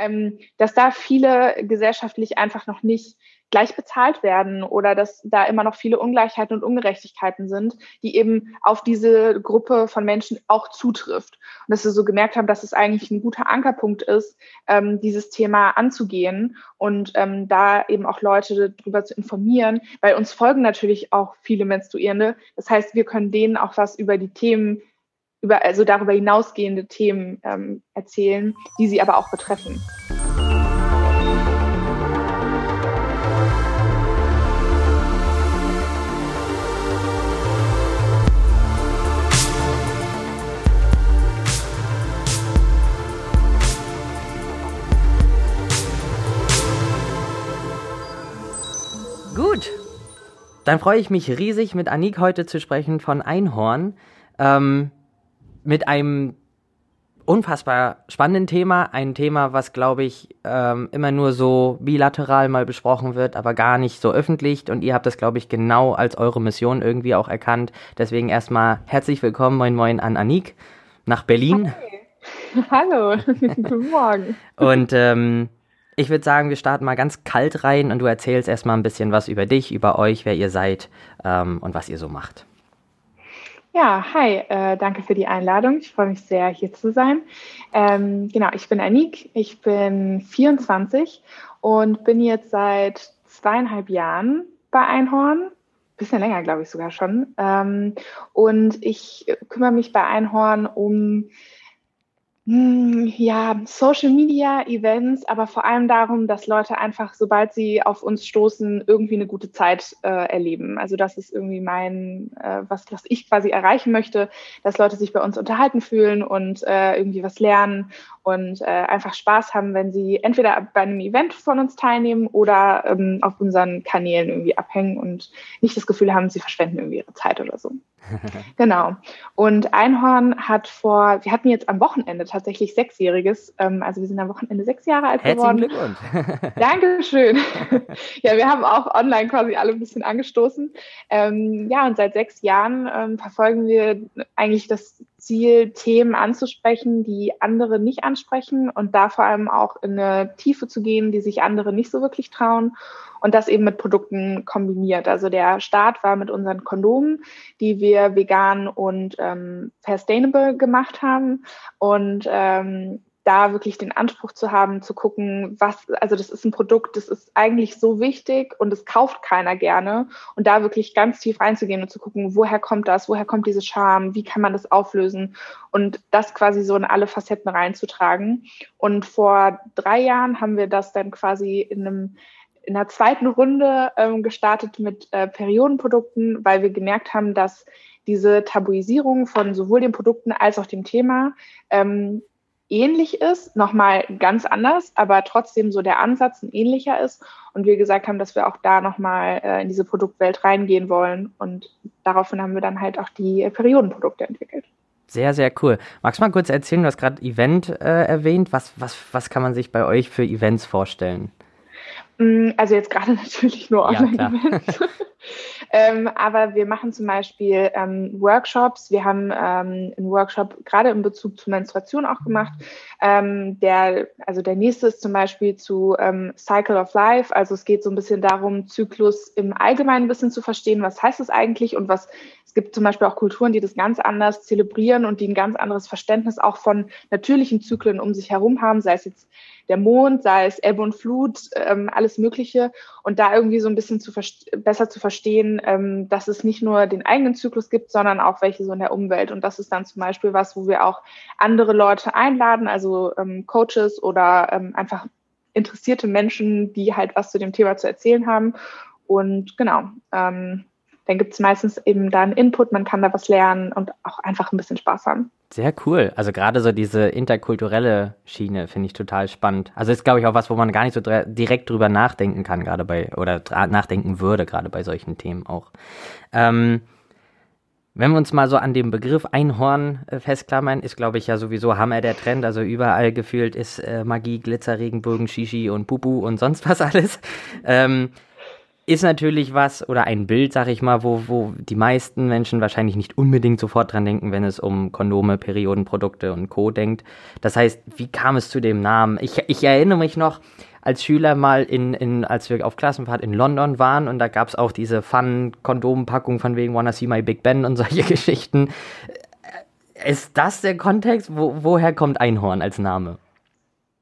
ähm, dass da viele gesellschaftlich einfach noch nicht gleich bezahlt werden oder dass da immer noch viele Ungleichheiten und Ungerechtigkeiten sind, die eben auf diese Gruppe von Menschen auch zutrifft. Und dass wir so gemerkt haben, dass es eigentlich ein guter Ankerpunkt ist, ähm, dieses Thema anzugehen und ähm, da eben auch Leute darüber zu informieren, weil uns folgen natürlich auch viele Menstruierende. Das heißt, wir können denen auch was über die Themen über, also darüber hinausgehende Themen ähm, erzählen, die sie aber auch betreffen. Gut. Dann freue ich mich riesig, mit Anik heute zu sprechen von Einhorn. Ähm, mit einem unfassbar spannenden Thema. Ein Thema, was, glaube ich, ähm, immer nur so bilateral mal besprochen wird, aber gar nicht so öffentlich. Und ihr habt das, glaube ich, genau als eure Mission irgendwie auch erkannt. Deswegen erstmal herzlich willkommen, moin moin an Anik nach Berlin. Hi. Hallo, guten Morgen. Und ähm, ich würde sagen, wir starten mal ganz kalt rein und du erzählst erstmal ein bisschen was über dich, über euch, wer ihr seid ähm, und was ihr so macht. Ja, hi, äh, danke für die Einladung. Ich freue mich sehr, hier zu sein. Ähm, genau, ich bin Anik, ich bin 24 und bin jetzt seit zweieinhalb Jahren bei Einhorn. Bisschen länger, glaube ich sogar schon. Ähm, und ich kümmere mich bei Einhorn um ja, Social Media, Events, aber vor allem darum, dass Leute einfach, sobald sie auf uns stoßen, irgendwie eine gute Zeit äh, erleben. Also das ist irgendwie mein, äh, was, was ich quasi erreichen möchte, dass Leute sich bei uns unterhalten fühlen und äh, irgendwie was lernen und äh, einfach Spaß haben, wenn sie entweder bei einem Event von uns teilnehmen oder ähm, auf unseren Kanälen irgendwie abhängen und nicht das Gefühl haben, sie verschwenden irgendwie ihre Zeit oder so. genau. Und Einhorn hat vor, wir hatten jetzt am Wochenende tatsächlich Sechsjähriges, ähm, also wir sind am Wochenende sechs Jahre alt Herzlichen geworden. Glückwunsch. Dankeschön. ja, wir haben auch online quasi alle ein bisschen angestoßen. Ähm, ja, und seit sechs Jahren ähm, verfolgen wir eigentlich das Ziel, Themen anzusprechen, die andere nicht ansprechen und da vor allem auch in eine Tiefe zu gehen, die sich andere nicht so wirklich trauen und das eben mit Produkten kombiniert. Also der Start war mit unseren Kondomen, die wir vegan und ähm, sustainable gemacht haben und ähm, da wirklich den Anspruch zu haben, zu gucken, was, also das ist ein Produkt, das ist eigentlich so wichtig und es kauft keiner gerne. Und da wirklich ganz tief reinzugehen und zu gucken, woher kommt das, woher kommt diese Charme, wie kann man das auflösen und das quasi so in alle Facetten reinzutragen. Und vor drei Jahren haben wir das dann quasi in einem in der zweiten Runde ähm, gestartet mit äh, Periodenprodukten, weil wir gemerkt haben, dass diese Tabuisierung von sowohl den Produkten als auch dem Thema ähm, ähnlich ist, nochmal ganz anders, aber trotzdem so der Ansatz ein ähnlicher ist. Und wir gesagt haben, dass wir auch da nochmal äh, in diese Produktwelt reingehen wollen. Und daraufhin haben wir dann halt auch die äh, Periodenprodukte entwickelt. Sehr, sehr cool. Magst du mal kurz erzählen, du hast gerade Event äh, erwähnt. Was, was, was kann man sich bei euch für Events vorstellen? Mm, also jetzt gerade natürlich nur Online-Events. Ja, ähm, aber wir machen zum Beispiel ähm, Workshops. Wir haben ähm, einen Workshop gerade in Bezug zur Menstruation auch gemacht. Ähm, der, also der nächste ist zum Beispiel zu ähm, Cycle of Life. Also es geht so ein bisschen darum, Zyklus im Allgemeinen ein bisschen zu verstehen. Was heißt es eigentlich und was es gibt zum Beispiel auch Kulturen, die das ganz anders zelebrieren und die ein ganz anderes Verständnis auch von natürlichen Zyklen um sich herum haben, sei es jetzt der Mond, sei es Ebbe und Flut, ähm, alles Mögliche. Und da irgendwie so ein bisschen zu besser zu verstehen, ähm, dass es nicht nur den eigenen Zyklus gibt, sondern auch welche so in der Umwelt. Und das ist dann zum Beispiel was, wo wir auch andere Leute einladen, also ähm, Coaches oder ähm, einfach interessierte Menschen, die halt was zu dem Thema zu erzählen haben. Und genau, ähm, dann gibt es meistens eben da einen Input, man kann da was lernen und auch einfach ein bisschen Spaß haben. Sehr cool. Also gerade so diese interkulturelle Schiene finde ich total spannend. Also ist, glaube ich, auch was, wo man gar nicht so direkt drüber nachdenken kann, gerade bei, oder nachdenken würde, gerade bei solchen Themen auch. Ähm, wenn wir uns mal so an dem Begriff Einhorn äh, festklammern, ist, glaube ich, ja sowieso Hammer der Trend. Also überall gefühlt ist äh, Magie, Glitzer, Regenbogen, Shishi und Pupu und sonst was alles. Ähm, ist natürlich was oder ein Bild, sag ich mal, wo, wo die meisten Menschen wahrscheinlich nicht unbedingt sofort dran denken, wenn es um Kondome, Periodenprodukte und Co. denkt. Das heißt, wie kam es zu dem Namen? Ich, ich erinnere mich noch, als Schüler mal in, in, als wir auf Klassenfahrt in London waren und da gab es auch diese Fun-Kondompackung von wegen Wanna See My Big Ben und solche Geschichten. Ist das der Kontext? Wo, woher kommt Einhorn als Name?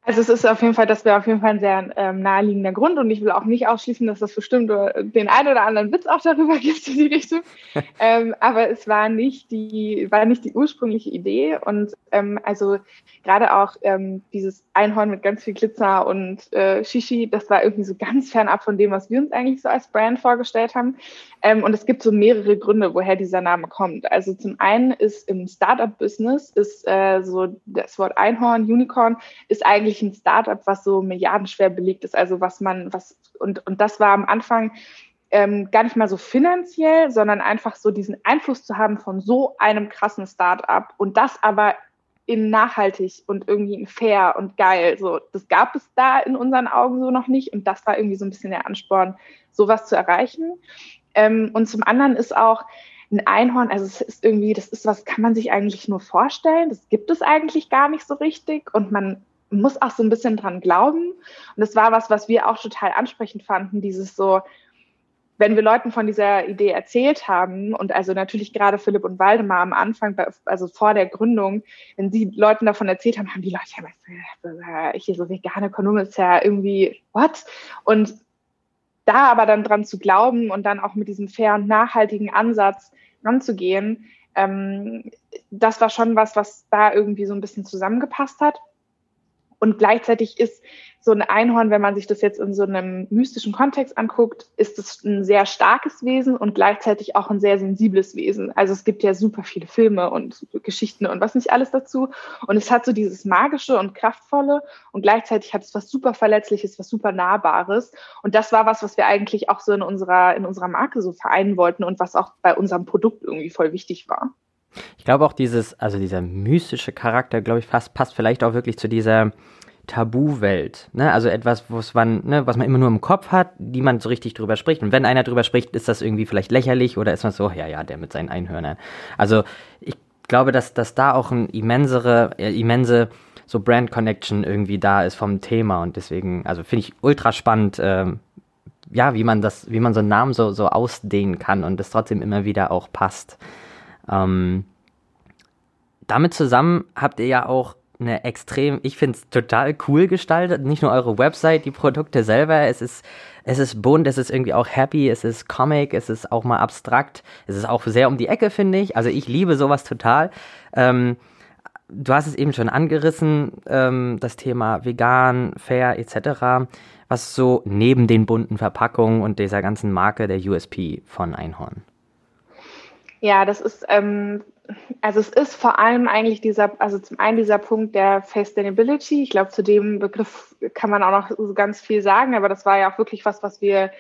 Also es ist auf jeden Fall, das wäre auf jeden Fall ein sehr ähm, naheliegender Grund und ich will auch nicht ausschließen, dass das bestimmt den einen oder anderen Witz auch darüber gibt in die Richtung. ähm, aber es war nicht die, war nicht die ursprüngliche Idee und ähm, also gerade auch ähm, dieses Einhorn mit ganz viel Glitzer und äh, Shishi, das war irgendwie so ganz fernab von dem, was wir uns eigentlich so als Brand vorgestellt haben. Ähm, und es gibt so mehrere Gründe, woher dieser Name kommt. Also zum einen ist im Startup-Business ist äh, so das Wort Einhorn, Unicorn, ist eigentlich ein Startup, was so milliardenschwer belegt ist. Also was man, was, und, und das war am Anfang ähm, gar nicht mal so finanziell, sondern einfach so diesen Einfluss zu haben von so einem krassen Startup und das aber in nachhaltig und irgendwie in fair und geil. So, das gab es da in unseren Augen so noch nicht und das war irgendwie so ein bisschen der Ansporn, sowas zu erreichen. Ähm, und zum anderen ist auch ein Einhorn, also es ist irgendwie, das ist was, kann man sich eigentlich nur vorstellen. Das gibt es eigentlich gar nicht so richtig und man muss auch so ein bisschen dran glauben. Und das war was, was wir auch total ansprechend fanden, dieses so, wenn wir Leuten von dieser Idee erzählt haben und also natürlich gerade Philipp und Waldemar am Anfang, also vor der Gründung, wenn sie Leuten davon erzählt haben, haben die Leute ja, ich hier so vegane Kondome ist ja irgendwie what? Und da aber dann dran zu glauben und dann auch mit diesem fair und nachhaltigen Ansatz ranzugehen, ähm, das war schon was, was da irgendwie so ein bisschen zusammengepasst hat. Und gleichzeitig ist so ein Einhorn, wenn man sich das jetzt in so einem mystischen Kontext anguckt, ist es ein sehr starkes Wesen und gleichzeitig auch ein sehr sensibles Wesen. Also es gibt ja super viele Filme und Geschichten und was nicht alles dazu. Und es hat so dieses magische und kraftvolle und gleichzeitig hat es was super verletzliches, was super nahbares. Und das war was, was wir eigentlich auch so in unserer, in unserer Marke so vereinen wollten und was auch bei unserem Produkt irgendwie voll wichtig war. Ich glaube auch dieses, also dieser mystische Charakter, glaube ich, fast, passt vielleicht auch wirklich zu dieser Tabuwelt. Ne? Also etwas, man, ne, was man immer nur im Kopf hat, die man so richtig drüber spricht. Und wenn einer drüber spricht, ist das irgendwie vielleicht lächerlich oder ist man so, ja, ja, der mit seinen Einhörnern. Also ich glaube, dass, dass da auch ein immensere, äh, immense so Brand Connection irgendwie da ist vom Thema und deswegen, also finde ich ultra spannend, ähm, ja, wie man das, wie man so einen Namen so, so ausdehnen kann und es trotzdem immer wieder auch passt. Ähm, damit zusammen habt ihr ja auch eine extrem, ich finde es total cool gestaltet. Nicht nur eure Website, die Produkte selber. Es ist, es ist bunt, es ist irgendwie auch happy, es ist Comic, es ist auch mal abstrakt. Es ist auch sehr um die Ecke, finde ich. Also ich liebe sowas total. Ähm, du hast es eben schon angerissen, ähm, das Thema vegan, fair etc. Was so neben den bunten Verpackungen und dieser ganzen Marke der USP von Einhorn? Ja, das ist ähm, also es ist vor allem eigentlich dieser, also zum einen dieser Punkt der Sustainability. Ich glaube, zu dem Begriff kann man auch noch so ganz viel sagen, aber das war ja auch wirklich was, was wir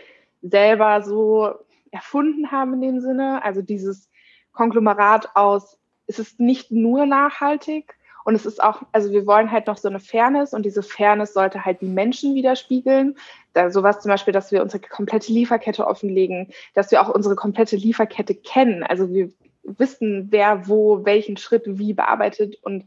selber so erfunden haben in dem Sinne. Also dieses Konglomerat aus, es ist nicht nur nachhaltig und es ist auch, also wir wollen halt noch so eine Fairness und diese Fairness sollte halt die Menschen widerspiegeln. Da sowas zum Beispiel, dass wir unsere komplette Lieferkette offenlegen, dass wir auch unsere komplette Lieferkette kennen. Also wir wissen, wer wo welchen Schritt wie bearbeitet und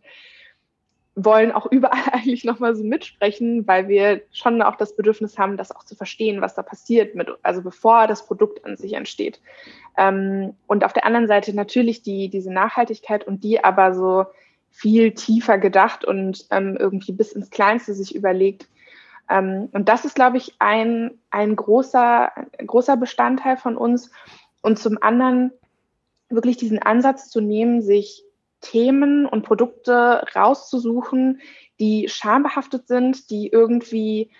wollen auch überall eigentlich nochmal so mitsprechen, weil wir schon auch das Bedürfnis haben, das auch zu verstehen, was da passiert, mit, also bevor das Produkt an sich entsteht. Ähm, und auf der anderen Seite natürlich die, diese Nachhaltigkeit und die aber so viel tiefer gedacht und ähm, irgendwie bis ins Kleinste sich überlegt. Ähm, und das ist, glaube ich, ein, ein großer, großer Bestandteil von uns. Und zum anderen wirklich diesen Ansatz zu nehmen, sich Themen und Produkte rauszusuchen, die schambehaftet sind, die irgendwie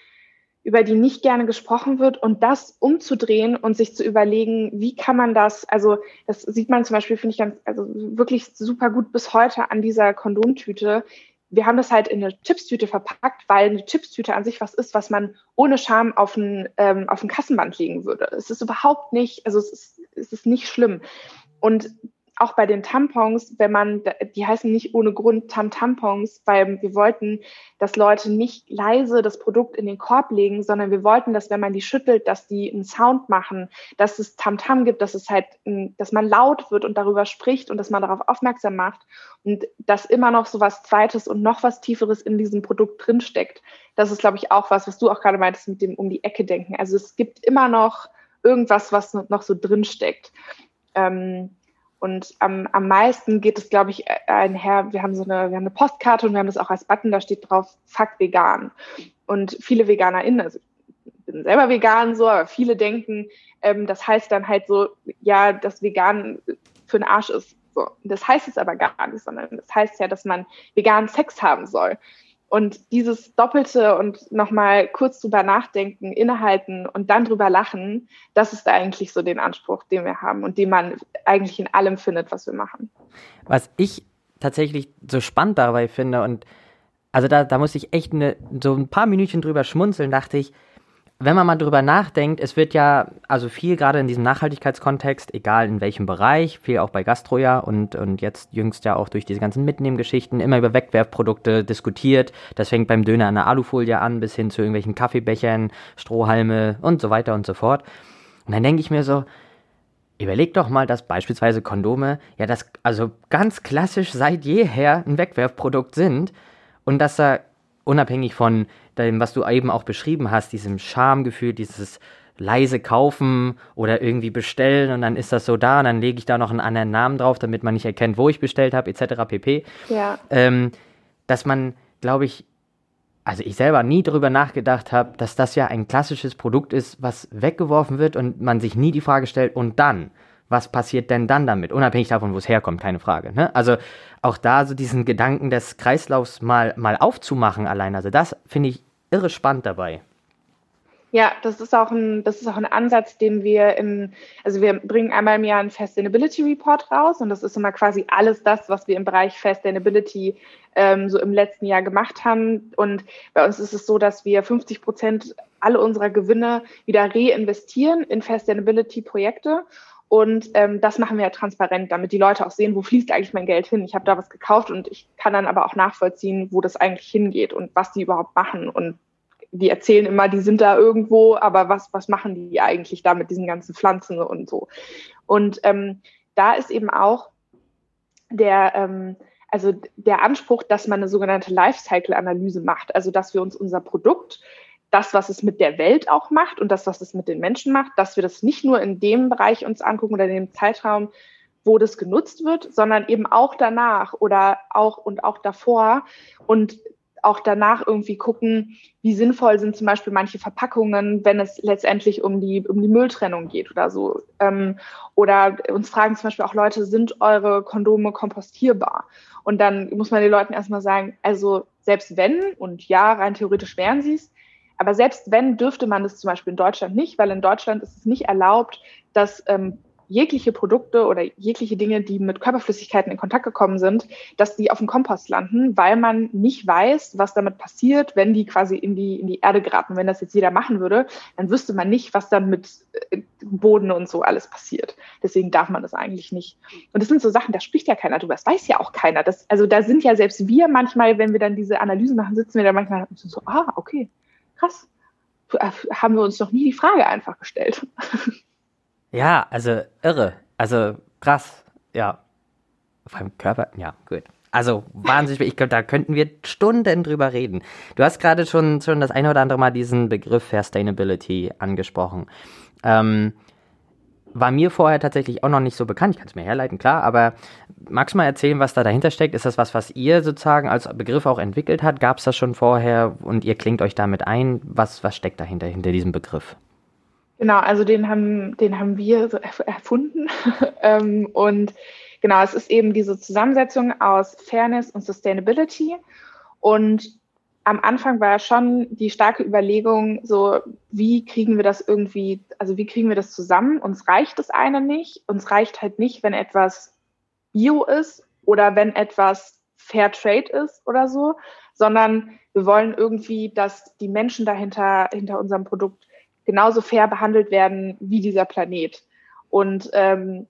über die nicht gerne gesprochen wird und das umzudrehen und sich zu überlegen, wie kann man das, also das sieht man zum Beispiel, finde ich ganz, also wirklich super gut bis heute an dieser Kondomtüte. Wir haben das halt in eine Chipstüte verpackt, weil eine Chipstüte an sich was ist, was man ohne Scham auf ein, ähm, auf ein Kassenband legen würde. Es ist überhaupt nicht, also es ist, es ist nicht schlimm. Und auch bei den Tampons, wenn man, die heißen nicht ohne Grund Tam-Tampons, weil wir wollten, dass Leute nicht leise das Produkt in den Korb legen, sondern wir wollten, dass wenn man die schüttelt, dass die einen Sound machen, dass es Tam-Tam -Tam gibt, dass es halt, dass man laut wird und darüber spricht und dass man darauf aufmerksam macht und dass immer noch so was Zweites und noch was Tieferes in diesem Produkt drinsteckt. Das ist, glaube ich, auch was, was du auch gerade meintest mit dem um die Ecke denken. Also es gibt immer noch irgendwas, was noch so drinsteckt. Ähm, und am, am meisten geht es, glaube ich, einher. Wir haben so eine, wir haben eine Postkarte und wir haben das auch als Button, da steht drauf, fuck vegan. Und viele VeganerInnen, also ich bin selber vegan so, aber viele denken, ähm, das heißt dann halt so, ja, dass vegan für den Arsch ist. So. Das heißt es aber gar nicht, sondern das heißt ja, dass man veganen Sex haben soll. Und dieses Doppelte und nochmal kurz drüber nachdenken, innehalten und dann drüber lachen, das ist eigentlich so den Anspruch, den wir haben und den man eigentlich in allem findet, was wir machen. Was ich tatsächlich so spannend dabei finde und also da, da muss ich echt eine, so ein paar Minütchen drüber schmunzeln, dachte ich, wenn man mal drüber nachdenkt, es wird ja, also viel gerade in diesem Nachhaltigkeitskontext, egal in welchem Bereich, viel auch bei Gastro ja und, und jetzt jüngst ja auch durch diese ganzen Mitnehmgeschichten immer über Wegwerfprodukte diskutiert. Das fängt beim Döner an der Alufolie an, bis hin zu irgendwelchen Kaffeebechern, Strohhalme und so weiter und so fort. Und dann denke ich mir so, überleg doch mal, dass beispielsweise Kondome ja das, also ganz klassisch seit jeher ein Wegwerfprodukt sind und dass da unabhängig von dem, was du eben auch beschrieben hast, diesem Schamgefühl, dieses leise kaufen oder irgendwie bestellen und dann ist das so da und dann lege ich da noch einen anderen Namen drauf, damit man nicht erkennt, wo ich bestellt habe, etc. pp. Ja. Ähm, dass man, glaube ich, also ich selber nie darüber nachgedacht habe, dass das ja ein klassisches Produkt ist, was weggeworfen wird und man sich nie die Frage stellt, und dann? Was passiert denn dann damit? Unabhängig davon, wo es herkommt, keine Frage. Ne? Also auch da so diesen Gedanken des Kreislaufs mal, mal aufzumachen allein. Also das finde ich irre spannend dabei. Ja, das ist auch ein, das ist auch ein Ansatz, den wir im, also wir bringen einmal im Jahr einen Sustainability Report raus und das ist immer quasi alles das, was wir im Bereich Sustainability ähm, so im letzten Jahr gemacht haben. Und bei uns ist es so, dass wir 50 Prozent alle unserer Gewinne wieder reinvestieren in Sustainability Projekte. Und ähm, das machen wir ja transparent, damit die Leute auch sehen, wo fließt eigentlich mein Geld hin. Ich habe da was gekauft und ich kann dann aber auch nachvollziehen, wo das eigentlich hingeht und was die überhaupt machen und die erzählen immer, die sind da irgendwo, aber was, was machen die eigentlich da mit diesen ganzen Pflanzen und so? Und ähm, da ist eben auch der, ähm, also der Anspruch, dass man eine sogenannte Lifecycle-Analyse macht, also dass wir uns unser Produkt, das, was es mit der Welt auch macht und das, was es mit den Menschen macht, dass wir das nicht nur in dem Bereich uns angucken oder in dem Zeitraum, wo das genutzt wird, sondern eben auch danach oder auch und auch davor und auch danach irgendwie gucken, wie sinnvoll sind zum Beispiel manche Verpackungen, wenn es letztendlich um die, um die Mülltrennung geht oder so. Ähm, oder uns fragen zum Beispiel auch Leute, sind eure Kondome kompostierbar? Und dann muss man den Leuten erstmal sagen, also selbst wenn, und ja, rein theoretisch wären sie es, aber selbst wenn, dürfte man das zum Beispiel in Deutschland nicht, weil in Deutschland ist es nicht erlaubt, dass ähm, jegliche Produkte oder jegliche Dinge, die mit Körperflüssigkeiten in Kontakt gekommen sind, dass die auf dem Kompost landen, weil man nicht weiß, was damit passiert, wenn die quasi in die, in die Erde geraten. Wenn das jetzt jeder machen würde, dann wüsste man nicht, was dann mit äh, Boden und so alles passiert. Deswegen darf man das eigentlich nicht. Und das sind so Sachen, da spricht ja keiner drüber. Das weiß ja auch keiner. Das, also da sind ja selbst wir manchmal, wenn wir dann diese Analysen machen, sitzen wir da manchmal so, ah, okay, krass. Haben wir uns noch nie die Frage einfach gestellt. Ja, also irre. Also krass. Ja. Einem Körper. Ja, gut. Also wahnsinnig, ich glaube, da könnten wir Stunden drüber reden. Du hast gerade schon, schon das eine oder andere Mal diesen Begriff Sustainability angesprochen. Ähm, war mir vorher tatsächlich auch noch nicht so bekannt. Ich kann es mir herleiten, klar, aber magst du mal erzählen, was da dahinter steckt? Ist das was, was ihr sozusagen als Begriff auch entwickelt habt? Gab es das schon vorher und ihr klingt euch damit ein? Was, was steckt dahinter, hinter diesem Begriff? Genau, also den haben, den haben wir so erfunden. Ähm, und genau, es ist eben diese Zusammensetzung aus Fairness und Sustainability. Und am Anfang war schon die starke Überlegung, so wie kriegen wir das irgendwie, also wie kriegen wir das zusammen? Uns reicht das eine nicht. Uns reicht halt nicht, wenn etwas Bio ist oder wenn etwas Fair Trade ist oder so, sondern wir wollen irgendwie, dass die Menschen dahinter, hinter unserem Produkt genauso fair behandelt werden wie dieser Planet. Und ähm,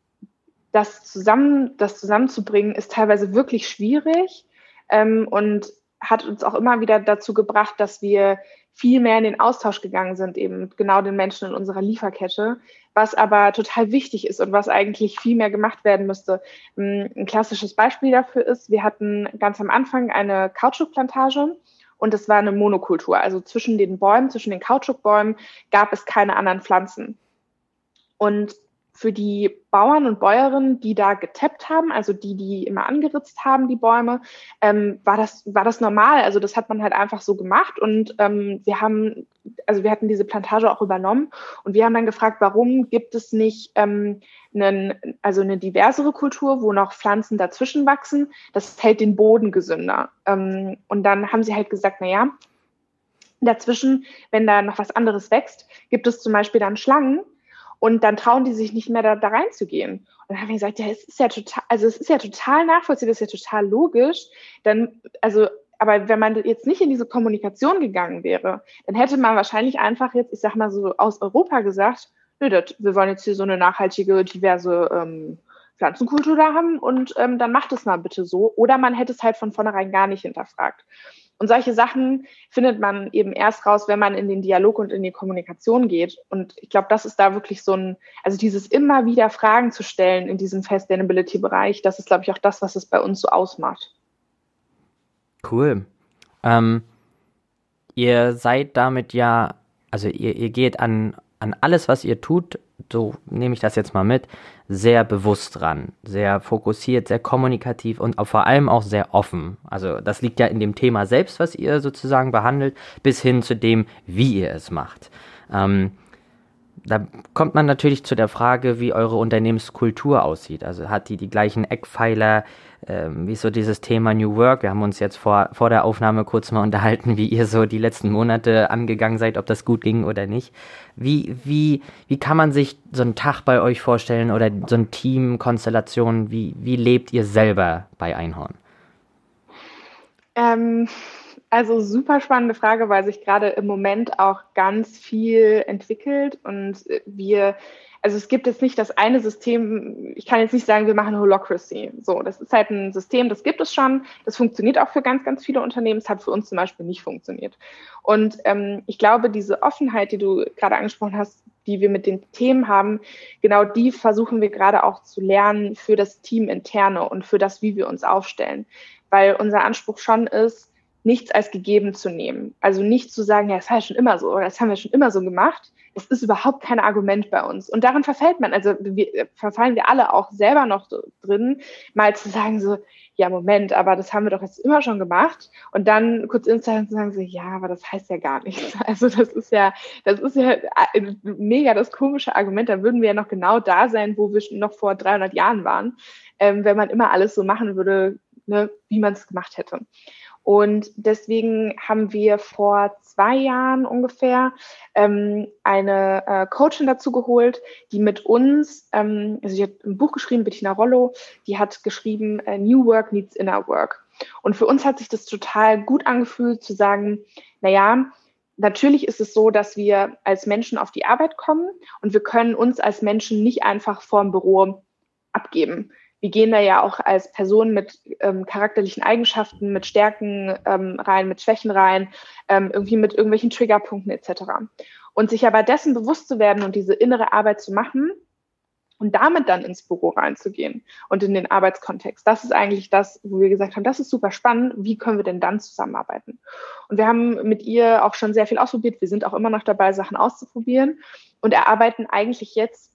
das zusammen, das zusammenzubringen, ist teilweise wirklich schwierig ähm, und hat uns auch immer wieder dazu gebracht, dass wir viel mehr in den Austausch gegangen sind, eben genau den Menschen in unserer Lieferkette, was aber total wichtig ist und was eigentlich viel mehr gemacht werden müsste. Ein klassisches Beispiel dafür ist, wir hatten ganz am Anfang eine Kautschukplantage und es war eine Monokultur. Also zwischen den Bäumen, zwischen den Kautschukbäumen gab es keine anderen Pflanzen. Und für die Bauern und Bäuerinnen, die da getappt haben, also die, die immer angeritzt haben, die Bäume, ähm, war, das, war das normal. Also das hat man halt einfach so gemacht und ähm, wir haben, also wir hatten diese Plantage auch übernommen und wir haben dann gefragt, warum gibt es nicht ähm, einen, also eine diversere Kultur, wo noch Pflanzen dazwischen wachsen? Das hält den Boden gesünder. Ähm, und dann haben sie halt gesagt, na ja, dazwischen, wenn da noch was anderes wächst, gibt es zum Beispiel dann Schlangen, und dann trauen die sich nicht mehr da, da reinzugehen. Und dann habe ich gesagt, ja, es ist ja total, also es ist ja total nachvollziehbar, es ist ja total logisch. Dann, also, aber wenn man jetzt nicht in diese Kommunikation gegangen wäre, dann hätte man wahrscheinlich einfach jetzt, ich sag mal so aus Europa gesagt, nö, das, wir wollen jetzt hier so eine nachhaltige, diverse ähm, Pflanzenkultur da haben und ähm, dann macht es mal bitte so. Oder man hätte es halt von vornherein gar nicht hinterfragt. Und solche Sachen findet man eben erst raus, wenn man in den Dialog und in die Kommunikation geht. Und ich glaube, das ist da wirklich so ein, also dieses immer wieder Fragen zu stellen in diesem Sustainability-Bereich, das ist, glaube ich, auch das, was es bei uns so ausmacht. Cool. Ähm, ihr seid damit ja, also ihr, ihr geht an, an alles, was ihr tut, so nehme ich das jetzt mal mit, sehr bewusst dran, sehr fokussiert, sehr kommunikativ und vor allem auch sehr offen. Also das liegt ja in dem Thema selbst, was ihr sozusagen behandelt, bis hin zu dem, wie ihr es macht. Ähm, da kommt man natürlich zu der Frage, wie eure Unternehmenskultur aussieht. Also hat die die gleichen Eckpfeiler, ähm, wie so dieses Thema New Work. Wir haben uns jetzt vor, vor der Aufnahme kurz mal unterhalten, wie ihr so die letzten Monate angegangen seid, ob das gut ging oder nicht. Wie, wie, wie kann man sich so einen Tag bei euch vorstellen oder so ein Team-Konstellation? Wie, wie lebt ihr selber bei Einhorn? Ähm, also super spannende Frage, weil sich gerade im Moment auch ganz viel entwickelt und wir, also es gibt jetzt nicht das eine System, ich kann jetzt nicht sagen, wir machen Holocracy. So, das ist halt ein System, das gibt es schon, das funktioniert auch für ganz, ganz viele Unternehmen, es hat für uns zum Beispiel nicht funktioniert. Und ähm, ich glaube, diese Offenheit, die du gerade angesprochen hast, die wir mit den Themen haben, genau die versuchen wir gerade auch zu lernen für das Team interne und für das, wie wir uns aufstellen. Weil unser Anspruch schon ist, nichts als gegeben zu nehmen. Also nicht zu sagen, ja, das war ja schon immer so oder das haben wir schon immer so gemacht. Das ist überhaupt kein Argument bei uns. Und daran verfällt man, also wir, verfallen wir alle auch selber noch drin, mal zu sagen so, ja, Moment, aber das haben wir doch jetzt immer schon gemacht. Und dann kurz instellen zu sagen so, ja, aber das heißt ja gar nichts. Also das ist ja, das ist ja äh, mega das komische Argument. Da würden wir ja noch genau da sein, wo wir noch vor 300 Jahren waren, ähm, wenn man immer alles so machen würde, ne, wie man es gemacht hätte. Und deswegen haben wir vor zwei Jahren ungefähr ähm, eine äh, Coachin dazu geholt, die mit uns, ähm, also sie hat ein Buch geschrieben, Bettina Rollo, die hat geschrieben, äh, New Work Needs Inner Work. Und für uns hat sich das total gut angefühlt zu sagen, na ja, natürlich ist es so, dass wir als Menschen auf die Arbeit kommen und wir können uns als Menschen nicht einfach vorm Büro abgeben wir gehen da ja auch als Person mit ähm, charakterlichen Eigenschaften, mit Stärken ähm, rein, mit Schwächen rein, ähm, irgendwie mit irgendwelchen Triggerpunkten etc. Und sich aber dessen bewusst zu werden und diese innere Arbeit zu machen und damit dann ins Büro reinzugehen und in den Arbeitskontext, das ist eigentlich das, wo wir gesagt haben, das ist super spannend, wie können wir denn dann zusammenarbeiten? Und wir haben mit ihr auch schon sehr viel ausprobiert, wir sind auch immer noch dabei, Sachen auszuprobieren und erarbeiten eigentlich jetzt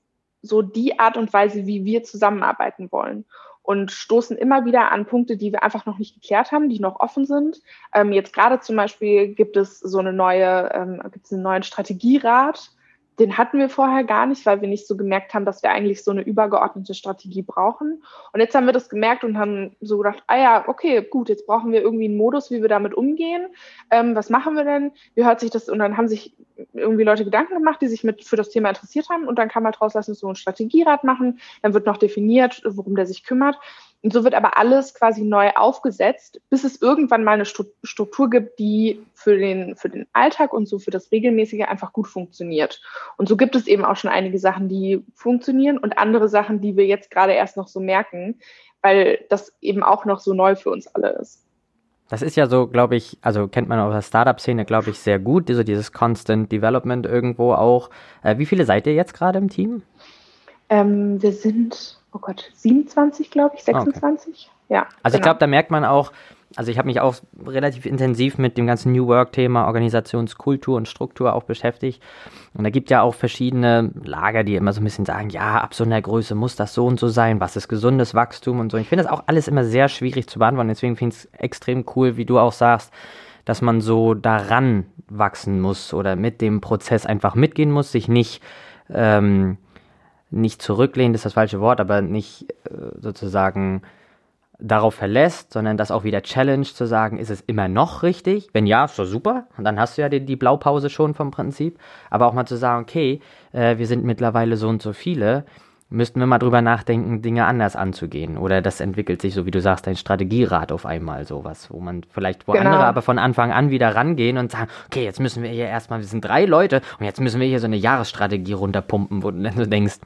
so die Art und Weise, wie wir zusammenarbeiten wollen und stoßen immer wieder an Punkte, die wir einfach noch nicht geklärt haben, die noch offen sind. Ähm, jetzt gerade zum Beispiel gibt es so eine neue, ähm, gibt es einen neuen Strategierat, den hatten wir vorher gar nicht, weil wir nicht so gemerkt haben, dass wir eigentlich so eine übergeordnete Strategie brauchen. Und jetzt haben wir das gemerkt und haben so gedacht, ah ja, okay, gut, jetzt brauchen wir irgendwie einen Modus, wie wir damit umgehen. Ähm, was machen wir denn? Wie hört sich das? Und dann haben sich irgendwie Leute Gedanken gemacht, die sich mit für das Thema interessiert haben. Und dann kann man daraus lassen, so ein Strategierat machen. Dann wird noch definiert, worum der sich kümmert. Und so wird aber alles quasi neu aufgesetzt, bis es irgendwann mal eine Struktur gibt, die für den, für den Alltag und so für das Regelmäßige einfach gut funktioniert. Und so gibt es eben auch schon einige Sachen, die funktionieren und andere Sachen, die wir jetzt gerade erst noch so merken, weil das eben auch noch so neu für uns alle ist. Das ist ja so, glaube ich, also kennt man aus der Startup-Szene, glaube ich, sehr gut, so dieses Constant Development irgendwo auch. Äh, wie viele seid ihr jetzt gerade im Team? Ähm, wir sind, oh Gott, 27, glaube ich, 26. Okay. Ja. Also genau. ich glaube, da merkt man auch, also ich habe mich auch relativ intensiv mit dem ganzen New Work-Thema Organisationskultur und Struktur auch beschäftigt. Und da gibt ja auch verschiedene Lager, die immer so ein bisschen sagen, ja, ab so einer Größe muss das so und so sein, was ist gesundes Wachstum und so. Ich finde das auch alles immer sehr schwierig zu beantworten. Deswegen finde ich es extrem cool, wie du auch sagst, dass man so daran wachsen muss oder mit dem Prozess einfach mitgehen muss, sich nicht ähm, nicht zurücklehnen, ist das falsche Wort, aber nicht äh, sozusagen darauf verlässt, sondern das auch wieder challenge zu sagen, ist es immer noch richtig? Wenn ja, ist doch super. Und dann hast du ja die, die Blaupause schon vom Prinzip. Aber auch mal zu sagen, okay, äh, wir sind mittlerweile so und so viele, müssten wir mal drüber nachdenken, Dinge anders anzugehen. Oder das entwickelt sich, so wie du sagst, ein Strategierat auf einmal sowas, wo man vielleicht, wo genau. andere aber von Anfang an wieder rangehen und sagen, okay, jetzt müssen wir hier erstmal, wir sind drei Leute und jetzt müssen wir hier so eine Jahresstrategie runterpumpen, wo du dann so denkst,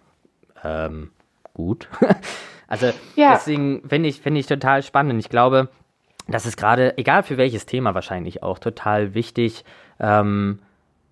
ähm, gut. also ja. deswegen finde ich, finde ich total spannend. Ich glaube, das ist gerade, egal für welches Thema wahrscheinlich auch, total wichtig, ähm,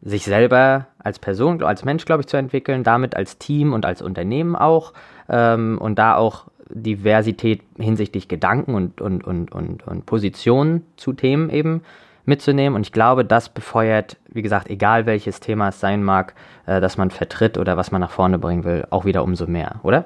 sich selber als Person, als Mensch, glaube ich, zu entwickeln, damit als Team und als Unternehmen auch ähm, und da auch Diversität hinsichtlich Gedanken und, und, und, und, und Positionen zu Themen eben mitzunehmen. Und ich glaube, das befeuert, wie gesagt, egal welches Thema es sein mag, äh, das man vertritt oder was man nach vorne bringen will, auch wieder umso mehr, oder?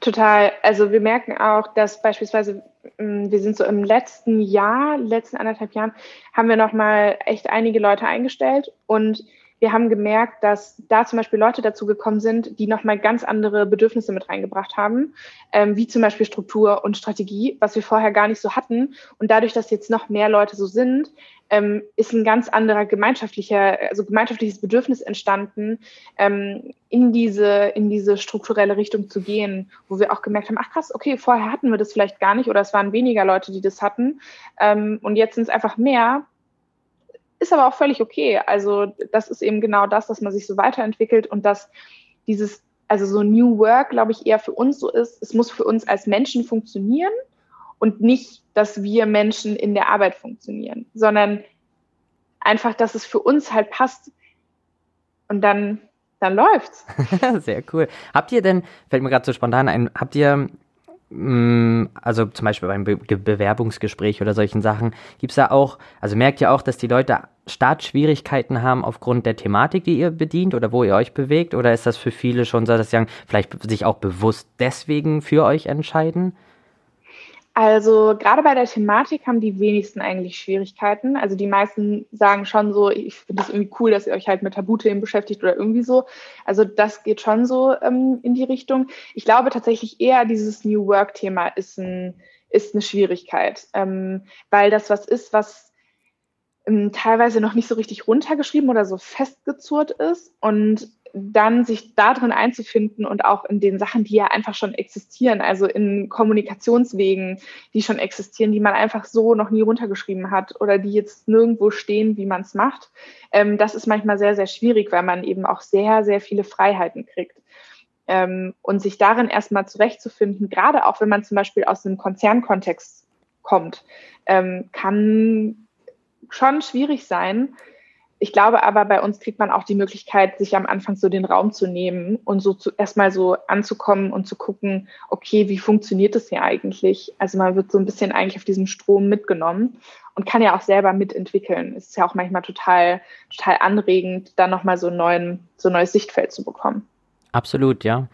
Total. Also wir merken auch, dass beispielsweise mm, wir sind so im letzten Jahr, letzten anderthalb Jahren, haben wir nochmal echt einige Leute eingestellt und wir haben gemerkt, dass da zum Beispiel Leute dazu gekommen sind, die nochmal ganz andere Bedürfnisse mit reingebracht haben, ähm, wie zum Beispiel Struktur und Strategie, was wir vorher gar nicht so hatten. Und dadurch, dass jetzt noch mehr Leute so sind, ähm, ist ein ganz anderer gemeinschaftlicher, also gemeinschaftliches Bedürfnis entstanden, ähm, in diese, in diese strukturelle Richtung zu gehen, wo wir auch gemerkt haben, ach krass, okay, vorher hatten wir das vielleicht gar nicht oder es waren weniger Leute, die das hatten. Ähm, und jetzt sind es einfach mehr ist aber auch völlig okay. Also das ist eben genau das, dass man sich so weiterentwickelt und dass dieses, also so New Work, glaube ich, eher für uns so ist, es muss für uns als Menschen funktionieren und nicht, dass wir Menschen in der Arbeit funktionieren, sondern einfach, dass es für uns halt passt und dann, dann läuft's. Sehr cool. Habt ihr denn, fällt mir gerade so spontan ein, habt ihr also zum Beispiel beim Be Bewerbungsgespräch oder solchen Sachen, gibt es da auch, also merkt ihr auch, dass die Leute Startschwierigkeiten haben aufgrund der Thematik, die ihr bedient oder wo ihr euch bewegt? Oder ist das für viele schon so, dass sie vielleicht sich auch bewusst deswegen für euch entscheiden? Also gerade bei der Thematik haben die wenigsten eigentlich Schwierigkeiten. Also die meisten sagen schon so, ich finde es irgendwie cool, dass ihr euch halt mit Tabuthemen beschäftigt oder irgendwie so. Also das geht schon so ähm, in die Richtung. Ich glaube tatsächlich eher, dieses New Work-Thema ist, ein, ist eine Schwierigkeit, ähm, weil das was ist, was ähm, teilweise noch nicht so richtig runtergeschrieben oder so festgezurrt ist und dann sich darin einzufinden und auch in den Sachen, die ja einfach schon existieren, also in Kommunikationswegen, die schon existieren, die man einfach so noch nie runtergeschrieben hat oder die jetzt nirgendwo stehen, wie man es macht. Ähm, das ist manchmal sehr, sehr schwierig, weil man eben auch sehr, sehr viele Freiheiten kriegt. Ähm, und sich darin erstmal zurechtzufinden, gerade auch wenn man zum Beispiel aus einem Konzernkontext kommt, ähm, kann schon schwierig sein, ich glaube aber, bei uns kriegt man auch die Möglichkeit, sich am Anfang so den Raum zu nehmen und so zu, erstmal so anzukommen und zu gucken, okay, wie funktioniert das hier eigentlich? Also man wird so ein bisschen eigentlich auf diesem Strom mitgenommen und kann ja auch selber mitentwickeln. Es ist ja auch manchmal total, total anregend, da nochmal so, so ein neues Sichtfeld zu bekommen. Absolut, ja.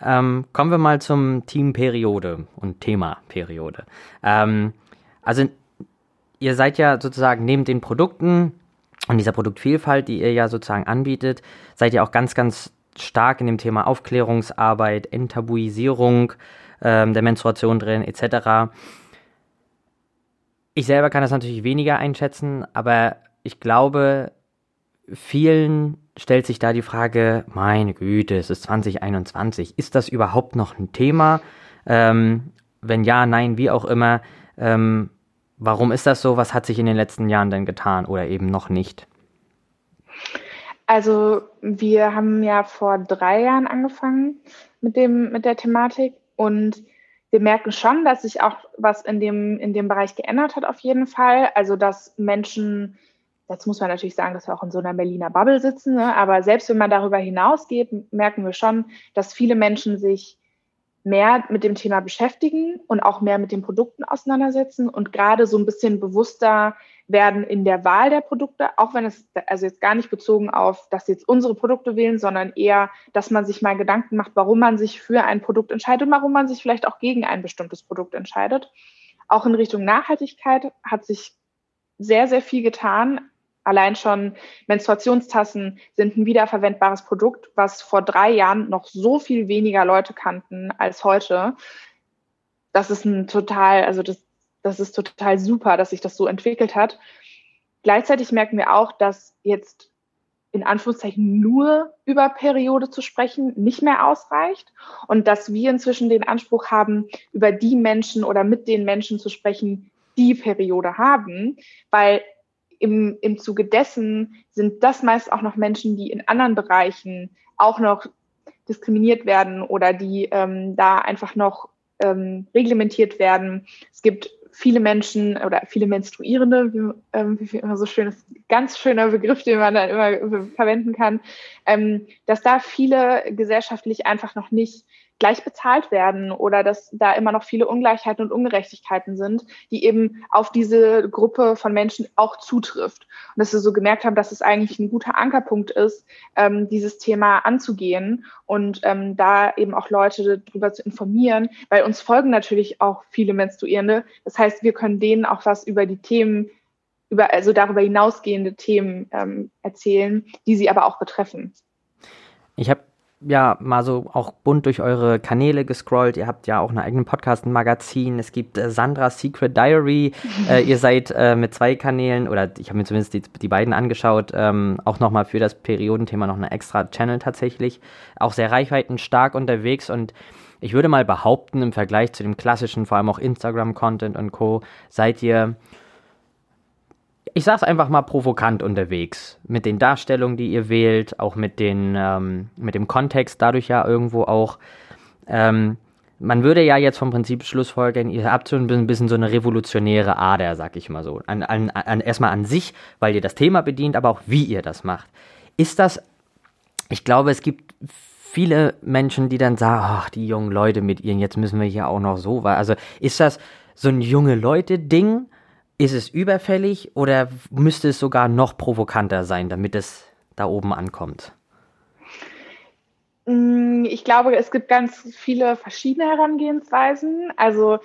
Ähm, kommen wir mal zum Team Periode und Thema Periode. Ähm, also ihr seid ja sozusagen neben den Produkten und dieser Produktvielfalt, die ihr ja sozusagen anbietet, seid ihr auch ganz, ganz stark in dem Thema Aufklärungsarbeit, Enttabuisierung ähm, der Menstruation drin, etc. Ich selber kann das natürlich weniger einschätzen, aber ich glaube, vielen stellt sich da die Frage, meine Güte, es ist 2021, ist das überhaupt noch ein Thema? Ähm, wenn ja, nein, wie auch immer, ähm, warum ist das so? Was hat sich in den letzten Jahren denn getan oder eben noch nicht? Also wir haben ja vor drei Jahren angefangen mit dem mit der Thematik und wir merken schon, dass sich auch was in dem in dem Bereich geändert hat auf jeden Fall. Also dass Menschen Jetzt muss man natürlich sagen, dass wir auch in so einer Berliner Bubble sitzen, ne? aber selbst wenn man darüber hinausgeht, merken wir schon, dass viele Menschen sich mehr mit dem Thema beschäftigen und auch mehr mit den Produkten auseinandersetzen und gerade so ein bisschen bewusster werden in der Wahl der Produkte, auch wenn es also jetzt gar nicht bezogen auf, dass jetzt unsere Produkte wählen, sondern eher, dass man sich mal Gedanken macht, warum man sich für ein Produkt entscheidet und warum man sich vielleicht auch gegen ein bestimmtes Produkt entscheidet. Auch in Richtung Nachhaltigkeit hat sich sehr, sehr viel getan. Allein schon Menstruationstassen sind ein wiederverwendbares Produkt, was vor drei Jahren noch so viel weniger Leute kannten als heute. Das ist ein total, also das, das ist total super, dass sich das so entwickelt hat. Gleichzeitig merken wir auch, dass jetzt in Anführungszeichen nur über Periode zu sprechen nicht mehr ausreicht und dass wir inzwischen den Anspruch haben, über die Menschen oder mit den Menschen zu sprechen, die Periode haben, weil im, im Zuge dessen sind das meist auch noch Menschen, die in anderen Bereichen auch noch diskriminiert werden oder die ähm, da einfach noch ähm, reglementiert werden. Es gibt viele Menschen oder viele Menstruierende, wie, ähm, wie immer so schön ist, ganz schöner Begriff, den man dann immer verwenden kann, ähm, dass da viele gesellschaftlich einfach noch nicht gleich bezahlt werden oder dass da immer noch viele Ungleichheiten und Ungerechtigkeiten sind, die eben auf diese Gruppe von Menschen auch zutrifft. Und dass wir so gemerkt haben, dass es eigentlich ein guter Ankerpunkt ist, ähm, dieses Thema anzugehen und ähm, da eben auch Leute darüber zu informieren, weil uns folgen natürlich auch viele Menstruierende. Das heißt, wir können denen auch was über die Themen über, also darüber hinausgehende Themen ähm, erzählen, die sie aber auch betreffen. Ich habe ja mal so auch bunt durch eure Kanäle gescrollt. Ihr habt ja auch einen eigenen Podcast, ein Magazin. Es gibt äh, Sandra's Secret Diary. äh, ihr seid äh, mit zwei Kanälen, oder ich habe mir zumindest die, die beiden angeschaut, ähm, auch nochmal für das Periodenthema noch eine extra Channel tatsächlich. Auch sehr reichweitenstark unterwegs und ich würde mal behaupten, im Vergleich zu dem klassischen, vor allem auch Instagram-Content und Co., seid ihr ich sag's einfach mal provokant unterwegs. Mit den Darstellungen, die ihr wählt, auch mit, den, ähm, mit dem Kontext, dadurch ja irgendwo auch. Ähm, man würde ja jetzt vom Prinzip Schlussfolgern, ihr habt so ein bisschen so eine revolutionäre Ader, sag ich mal so. An, an, an, erstmal an sich, weil ihr das Thema bedient, aber auch wie ihr das macht. Ist das, ich glaube, es gibt viele Menschen, die dann sagen, ach, die jungen Leute mit ihren, jetzt müssen wir hier auch noch so, also ist das so ein junge Leute-Ding? Ist es überfällig oder müsste es sogar noch provokanter sein, damit es da oben ankommt? Mm, ich glaube, es gibt ganz viele verschiedene Herangehensweisen. Also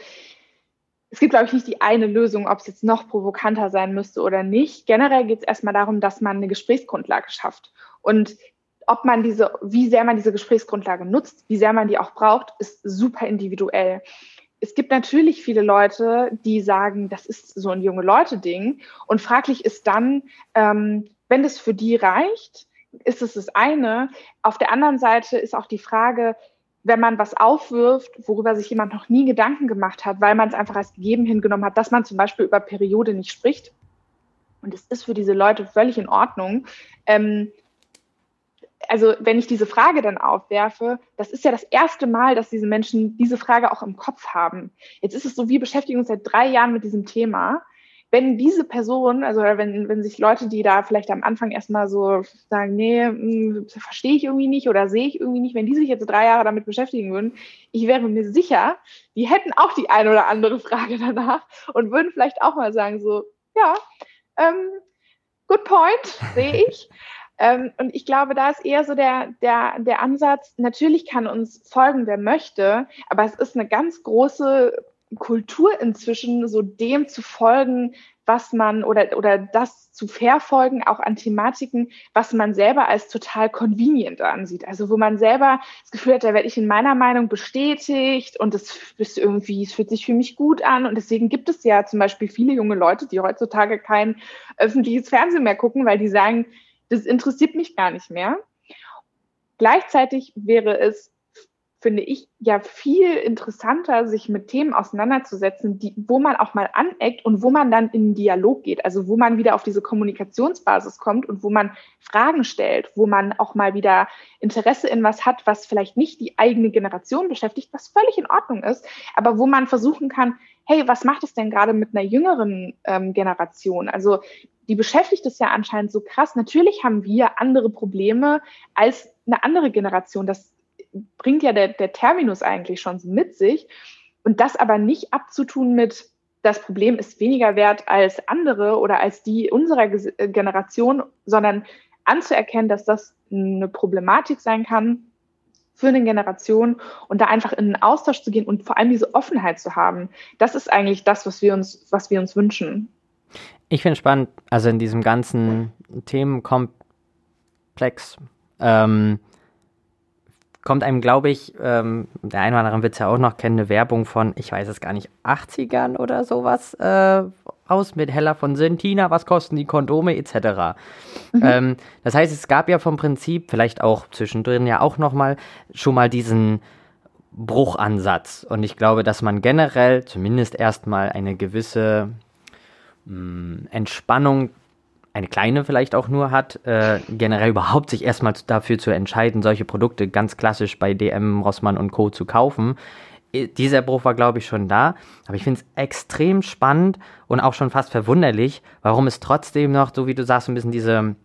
es gibt, glaube ich, nicht die eine Lösung, ob es jetzt noch provokanter sein müsste oder nicht. Generell geht es erstmal darum, dass man eine Gesprächsgrundlage schafft. Und ob man diese, wie sehr man diese Gesprächsgrundlage nutzt, wie sehr man die auch braucht, ist super individuell es gibt natürlich viele Leute, die sagen, das ist so ein junge Leute-Ding. Und fraglich ist dann, ähm, wenn das für die reicht, ist es das eine. Auf der anderen Seite ist auch die Frage, wenn man was aufwirft, worüber sich jemand noch nie Gedanken gemacht hat, weil man es einfach als gegeben hingenommen hat, dass man zum Beispiel über Periode nicht spricht. Und es ist für diese Leute völlig in Ordnung. Ähm, also wenn ich diese Frage dann aufwerfe, das ist ja das erste Mal, dass diese Menschen diese Frage auch im Kopf haben. Jetzt ist es so, wir beschäftigen uns seit drei Jahren mit diesem Thema. Wenn diese Person, also wenn, wenn sich Leute, die da vielleicht am Anfang erstmal so sagen, nee, hm, verstehe ich irgendwie nicht oder sehe ich irgendwie nicht, wenn die sich jetzt drei Jahre damit beschäftigen würden, ich wäre mir sicher, die hätten auch die eine oder andere Frage danach und würden vielleicht auch mal sagen, so, ja, ähm, good point, sehe ich. Ähm, und ich glaube, da ist eher so der, der, der Ansatz, natürlich kann uns folgen, wer möchte, aber es ist eine ganz große Kultur inzwischen, so dem zu folgen, was man oder, oder das zu verfolgen, auch an Thematiken, was man selber als total convenient ansieht. Also wo man selber das Gefühl hat, da werde ich in meiner Meinung bestätigt und das ist irgendwie, es fühlt sich für mich gut an. Und deswegen gibt es ja zum Beispiel viele junge Leute, die heutzutage kein öffentliches Fernsehen mehr gucken, weil die sagen, das interessiert mich gar nicht mehr. Gleichzeitig wäre es finde ich, ja viel interessanter, sich mit Themen auseinanderzusetzen, die, wo man auch mal aneckt und wo man dann in den Dialog geht, also wo man wieder auf diese Kommunikationsbasis kommt und wo man Fragen stellt, wo man auch mal wieder Interesse in was hat, was vielleicht nicht die eigene Generation beschäftigt, was völlig in Ordnung ist, aber wo man versuchen kann, hey, was macht es denn gerade mit einer jüngeren ähm, Generation? Also die beschäftigt es ja anscheinend so krass. Natürlich haben wir andere Probleme als eine andere Generation. Das bringt ja der, der Terminus eigentlich schon mit sich. Und das aber nicht abzutun mit, das Problem ist weniger wert als andere oder als die unserer äh, Generation, sondern anzuerkennen, dass das eine Problematik sein kann für eine Generation und da einfach in den Austausch zu gehen und vor allem diese Offenheit zu haben. Das ist eigentlich das, was wir uns, was wir uns wünschen. Ich finde spannend, also in diesem ganzen Themenkomplex, ähm, kommt einem, glaube ich, ähm, der eine oder andere wird es ja auch noch kennen, eine Werbung von, ich weiß es gar nicht, 80ern oder sowas äh, aus mit Hella von Sentina, was kosten die Kondome etc. Mhm. Ähm, das heißt, es gab ja vom Prinzip, vielleicht auch zwischendrin ja auch nochmal, schon mal diesen Bruchansatz. Und ich glaube, dass man generell zumindest erstmal eine gewisse mh, hm, Entspannung eine kleine vielleicht auch nur hat, äh, generell überhaupt sich erstmal dafür zu entscheiden, solche Produkte ganz klassisch bei DM, Rossmann und Co. zu kaufen. Dieser Bruch war, glaube ich, schon da. Aber ich finde es extrem spannend und auch schon fast verwunderlich, warum es trotzdem noch, so wie du sagst, ein bisschen diese,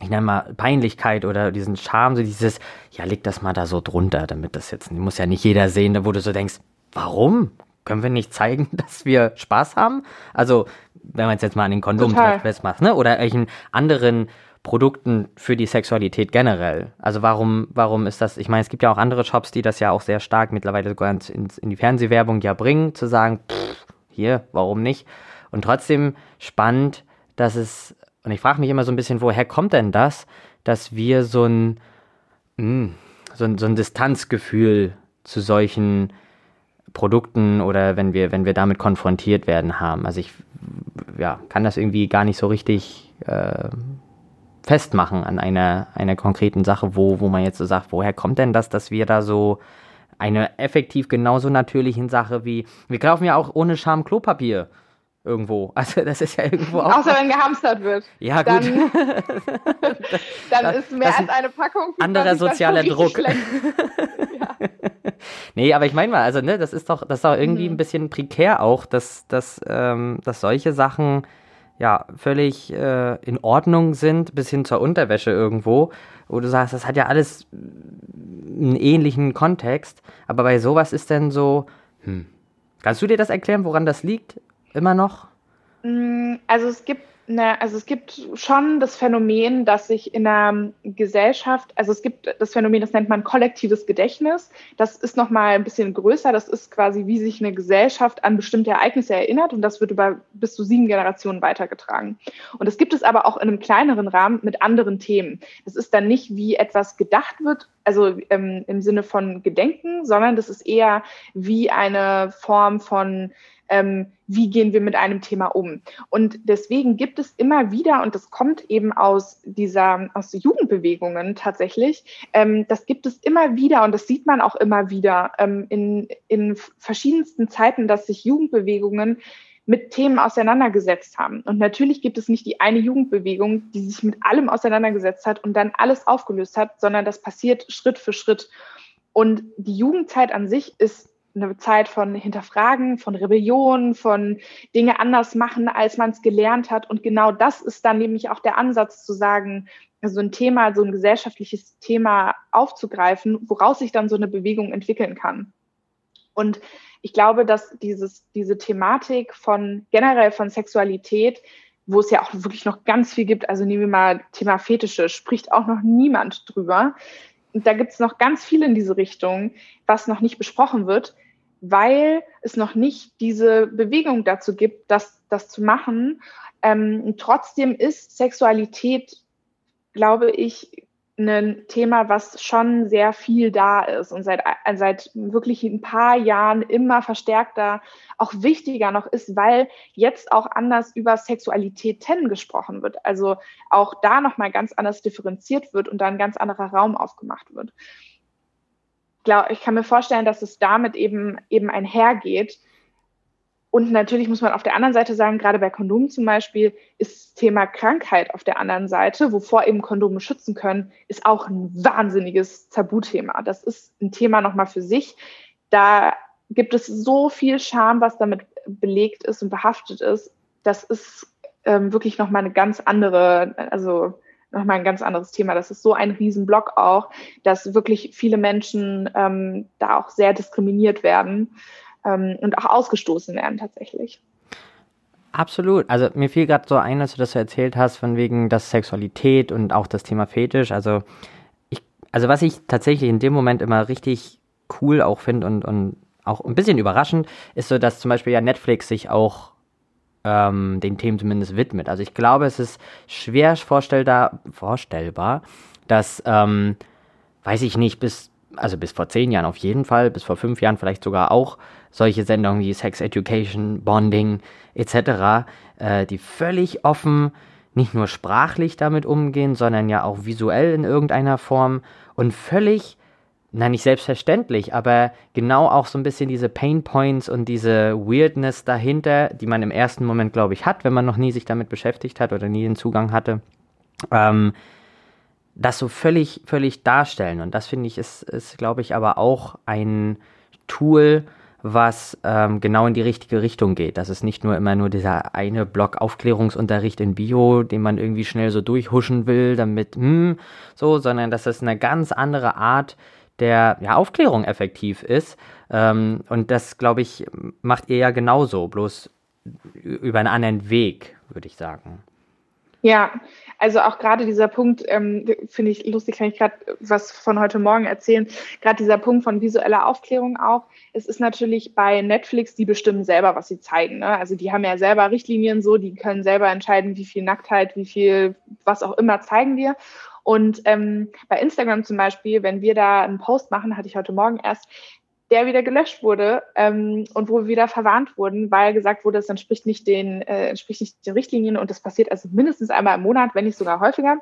ich nenne mal Peinlichkeit oder diesen Charme, so dieses, ja, leg das mal da so drunter, damit das jetzt, muss ja nicht jeder sehen, wo du so denkst, warum? Können wir nicht zeigen, dass wir Spaß haben? Also, wenn man es jetzt mal an den Kondom festmacht, ne? Oder welchen anderen Produkten für die Sexualität generell. Also warum, warum ist das, ich meine, es gibt ja auch andere Shops, die das ja auch sehr stark mittlerweile sogar in, in die Fernsehwerbung ja bringen, zu sagen, pff, hier, warum nicht? Und trotzdem spannend, dass es, und ich frage mich immer so ein bisschen, woher kommt denn das, dass wir so ein, mh, hm, so ein, so ein Distanzgefühl zu solchen Produkten oder wenn wir, wenn wir damit konfrontiert werden haben. Also ich ja, kann das irgendwie gar nicht so richtig äh, festmachen an einer, einer konkreten Sache, wo, wo man jetzt so sagt, woher kommt denn das, dass wir da so eine effektiv genauso natürlichen Sache wie, wir kaufen ja auch ohne Scham Klopapier irgendwo. Also das ist ja irgendwo auch. Außer wenn gehamstert wird. Ja, gut. Dann, dann ist mehr als eine Packung. Anderer sozialer Druck. ja. nee, aber ich meine mal, also ne, das ist doch, das ist doch irgendwie mhm. ein bisschen prekär auch, dass, dass, ähm, dass solche Sachen ja völlig äh, in Ordnung sind, bis hin zur Unterwäsche irgendwo, wo du sagst, das hat ja alles einen ähnlichen Kontext, aber bei sowas ist denn so, hm. Kannst du dir das erklären, woran das liegt? Immer noch? Mm, also es gibt Ne, also es gibt schon das Phänomen, dass sich in einer Gesellschaft, also es gibt das Phänomen, das nennt man kollektives Gedächtnis. Das ist nochmal ein bisschen größer. Das ist quasi, wie sich eine Gesellschaft an bestimmte Ereignisse erinnert und das wird über bis zu sieben Generationen weitergetragen. Und das gibt es aber auch in einem kleineren Rahmen mit anderen Themen. Das ist dann nicht, wie etwas gedacht wird, also ähm, im Sinne von Gedenken, sondern das ist eher wie eine Form von ähm, wie gehen wir mit einem Thema um. Und deswegen gibt es immer wieder, und das kommt eben aus dieser, aus Jugendbewegungen tatsächlich, ähm, das gibt es immer wieder und das sieht man auch immer wieder ähm, in, in verschiedensten Zeiten, dass sich Jugendbewegungen mit Themen auseinandergesetzt haben. Und natürlich gibt es nicht die eine Jugendbewegung, die sich mit allem auseinandergesetzt hat und dann alles aufgelöst hat, sondern das passiert Schritt für Schritt. Und die Jugendzeit an sich ist eine Zeit von Hinterfragen, von Rebellion, von Dinge anders machen, als man es gelernt hat. Und genau das ist dann nämlich auch der Ansatz zu sagen, so ein Thema, so ein gesellschaftliches Thema aufzugreifen, woraus sich dann so eine Bewegung entwickeln kann. Und ich glaube, dass dieses, diese Thematik von generell von Sexualität, wo es ja auch wirklich noch ganz viel gibt, also nehmen wir mal Thema Fetische, spricht auch noch niemand drüber, da gibt es noch ganz viel in diese Richtung, was noch nicht besprochen wird, weil es noch nicht diese Bewegung dazu gibt, das, das zu machen. Ähm, trotzdem ist Sexualität, glaube ich, ein Thema, was schon sehr viel da ist und seit, äh, seit wirklich ein paar Jahren immer verstärkter, auch wichtiger noch ist, weil jetzt auch anders über Sexualitäten gesprochen wird. Also auch da nochmal ganz anders differenziert wird und da ein ganz anderer Raum aufgemacht wird. ich kann mir vorstellen, dass es damit eben, eben einhergeht. Und natürlich muss man auf der anderen Seite sagen, gerade bei Kondomen zum Beispiel, ist das Thema Krankheit auf der anderen Seite, wovor eben Kondome schützen können, ist auch ein wahnsinniges Tabuthema. Das ist ein Thema nochmal für sich. Da gibt es so viel Scham, was damit belegt ist und behaftet ist. Das ist ähm, wirklich nochmal eine ganz andere, also nochmal ein ganz anderes Thema. Das ist so ein Riesenblock auch, dass wirklich viele Menschen ähm, da auch sehr diskriminiert werden ähm, und auch ausgestoßen werden tatsächlich. Absolut. Also mir fiel gerade so ein, als du das so erzählt hast, von wegen das Sexualität und auch das Thema Fetisch. Also ich, also was ich tatsächlich in dem Moment immer richtig cool auch finde und, und auch ein bisschen überraschend, ist so, dass zum Beispiel ja Netflix sich auch ähm, den Themen zumindest widmet. Also ich glaube, es ist schwer vorstellbar, vorstellbar dass, ähm, weiß ich nicht, bis, also bis vor zehn Jahren auf jeden Fall, bis vor fünf Jahren vielleicht sogar auch, solche Sendungen wie Sex Education, Bonding etc., äh, die völlig offen nicht nur sprachlich damit umgehen, sondern ja auch visuell in irgendeiner Form und völlig na nicht selbstverständlich, aber genau auch so ein bisschen diese Pain Points und diese Weirdness dahinter, die man im ersten Moment, glaube ich, hat, wenn man noch nie sich damit beschäftigt hat oder nie den Zugang hatte, ähm, das so völlig, völlig darstellen. Und das finde ich ist, ist glaube ich, aber auch ein Tool, was ähm, genau in die richtige Richtung geht. Das ist nicht nur immer nur dieser eine Block Aufklärungsunterricht in Bio, den man irgendwie schnell so durchhuschen will, damit, hm, so, sondern das ist eine ganz andere Art, der ja, Aufklärung effektiv ist. Ähm, und das, glaube ich, macht ihr ja genauso, bloß über einen anderen Weg, würde ich sagen. Ja, also auch gerade dieser Punkt, ähm, finde ich lustig, kann ich gerade was von heute Morgen erzählen. Gerade dieser Punkt von visueller Aufklärung auch. Es ist natürlich bei Netflix, die bestimmen selber, was sie zeigen. Ne? Also die haben ja selber Richtlinien so, die können selber entscheiden, wie viel Nacktheit, wie viel, was auch immer zeigen wir. Und ähm, bei Instagram zum Beispiel, wenn wir da einen Post machen, hatte ich heute Morgen erst, der wieder gelöscht wurde ähm, und wo wir wieder verwarnt wurden, weil gesagt wurde, es entspricht nicht den, äh, entspricht nicht den Richtlinien und das passiert also mindestens einmal im Monat, wenn nicht sogar häufiger.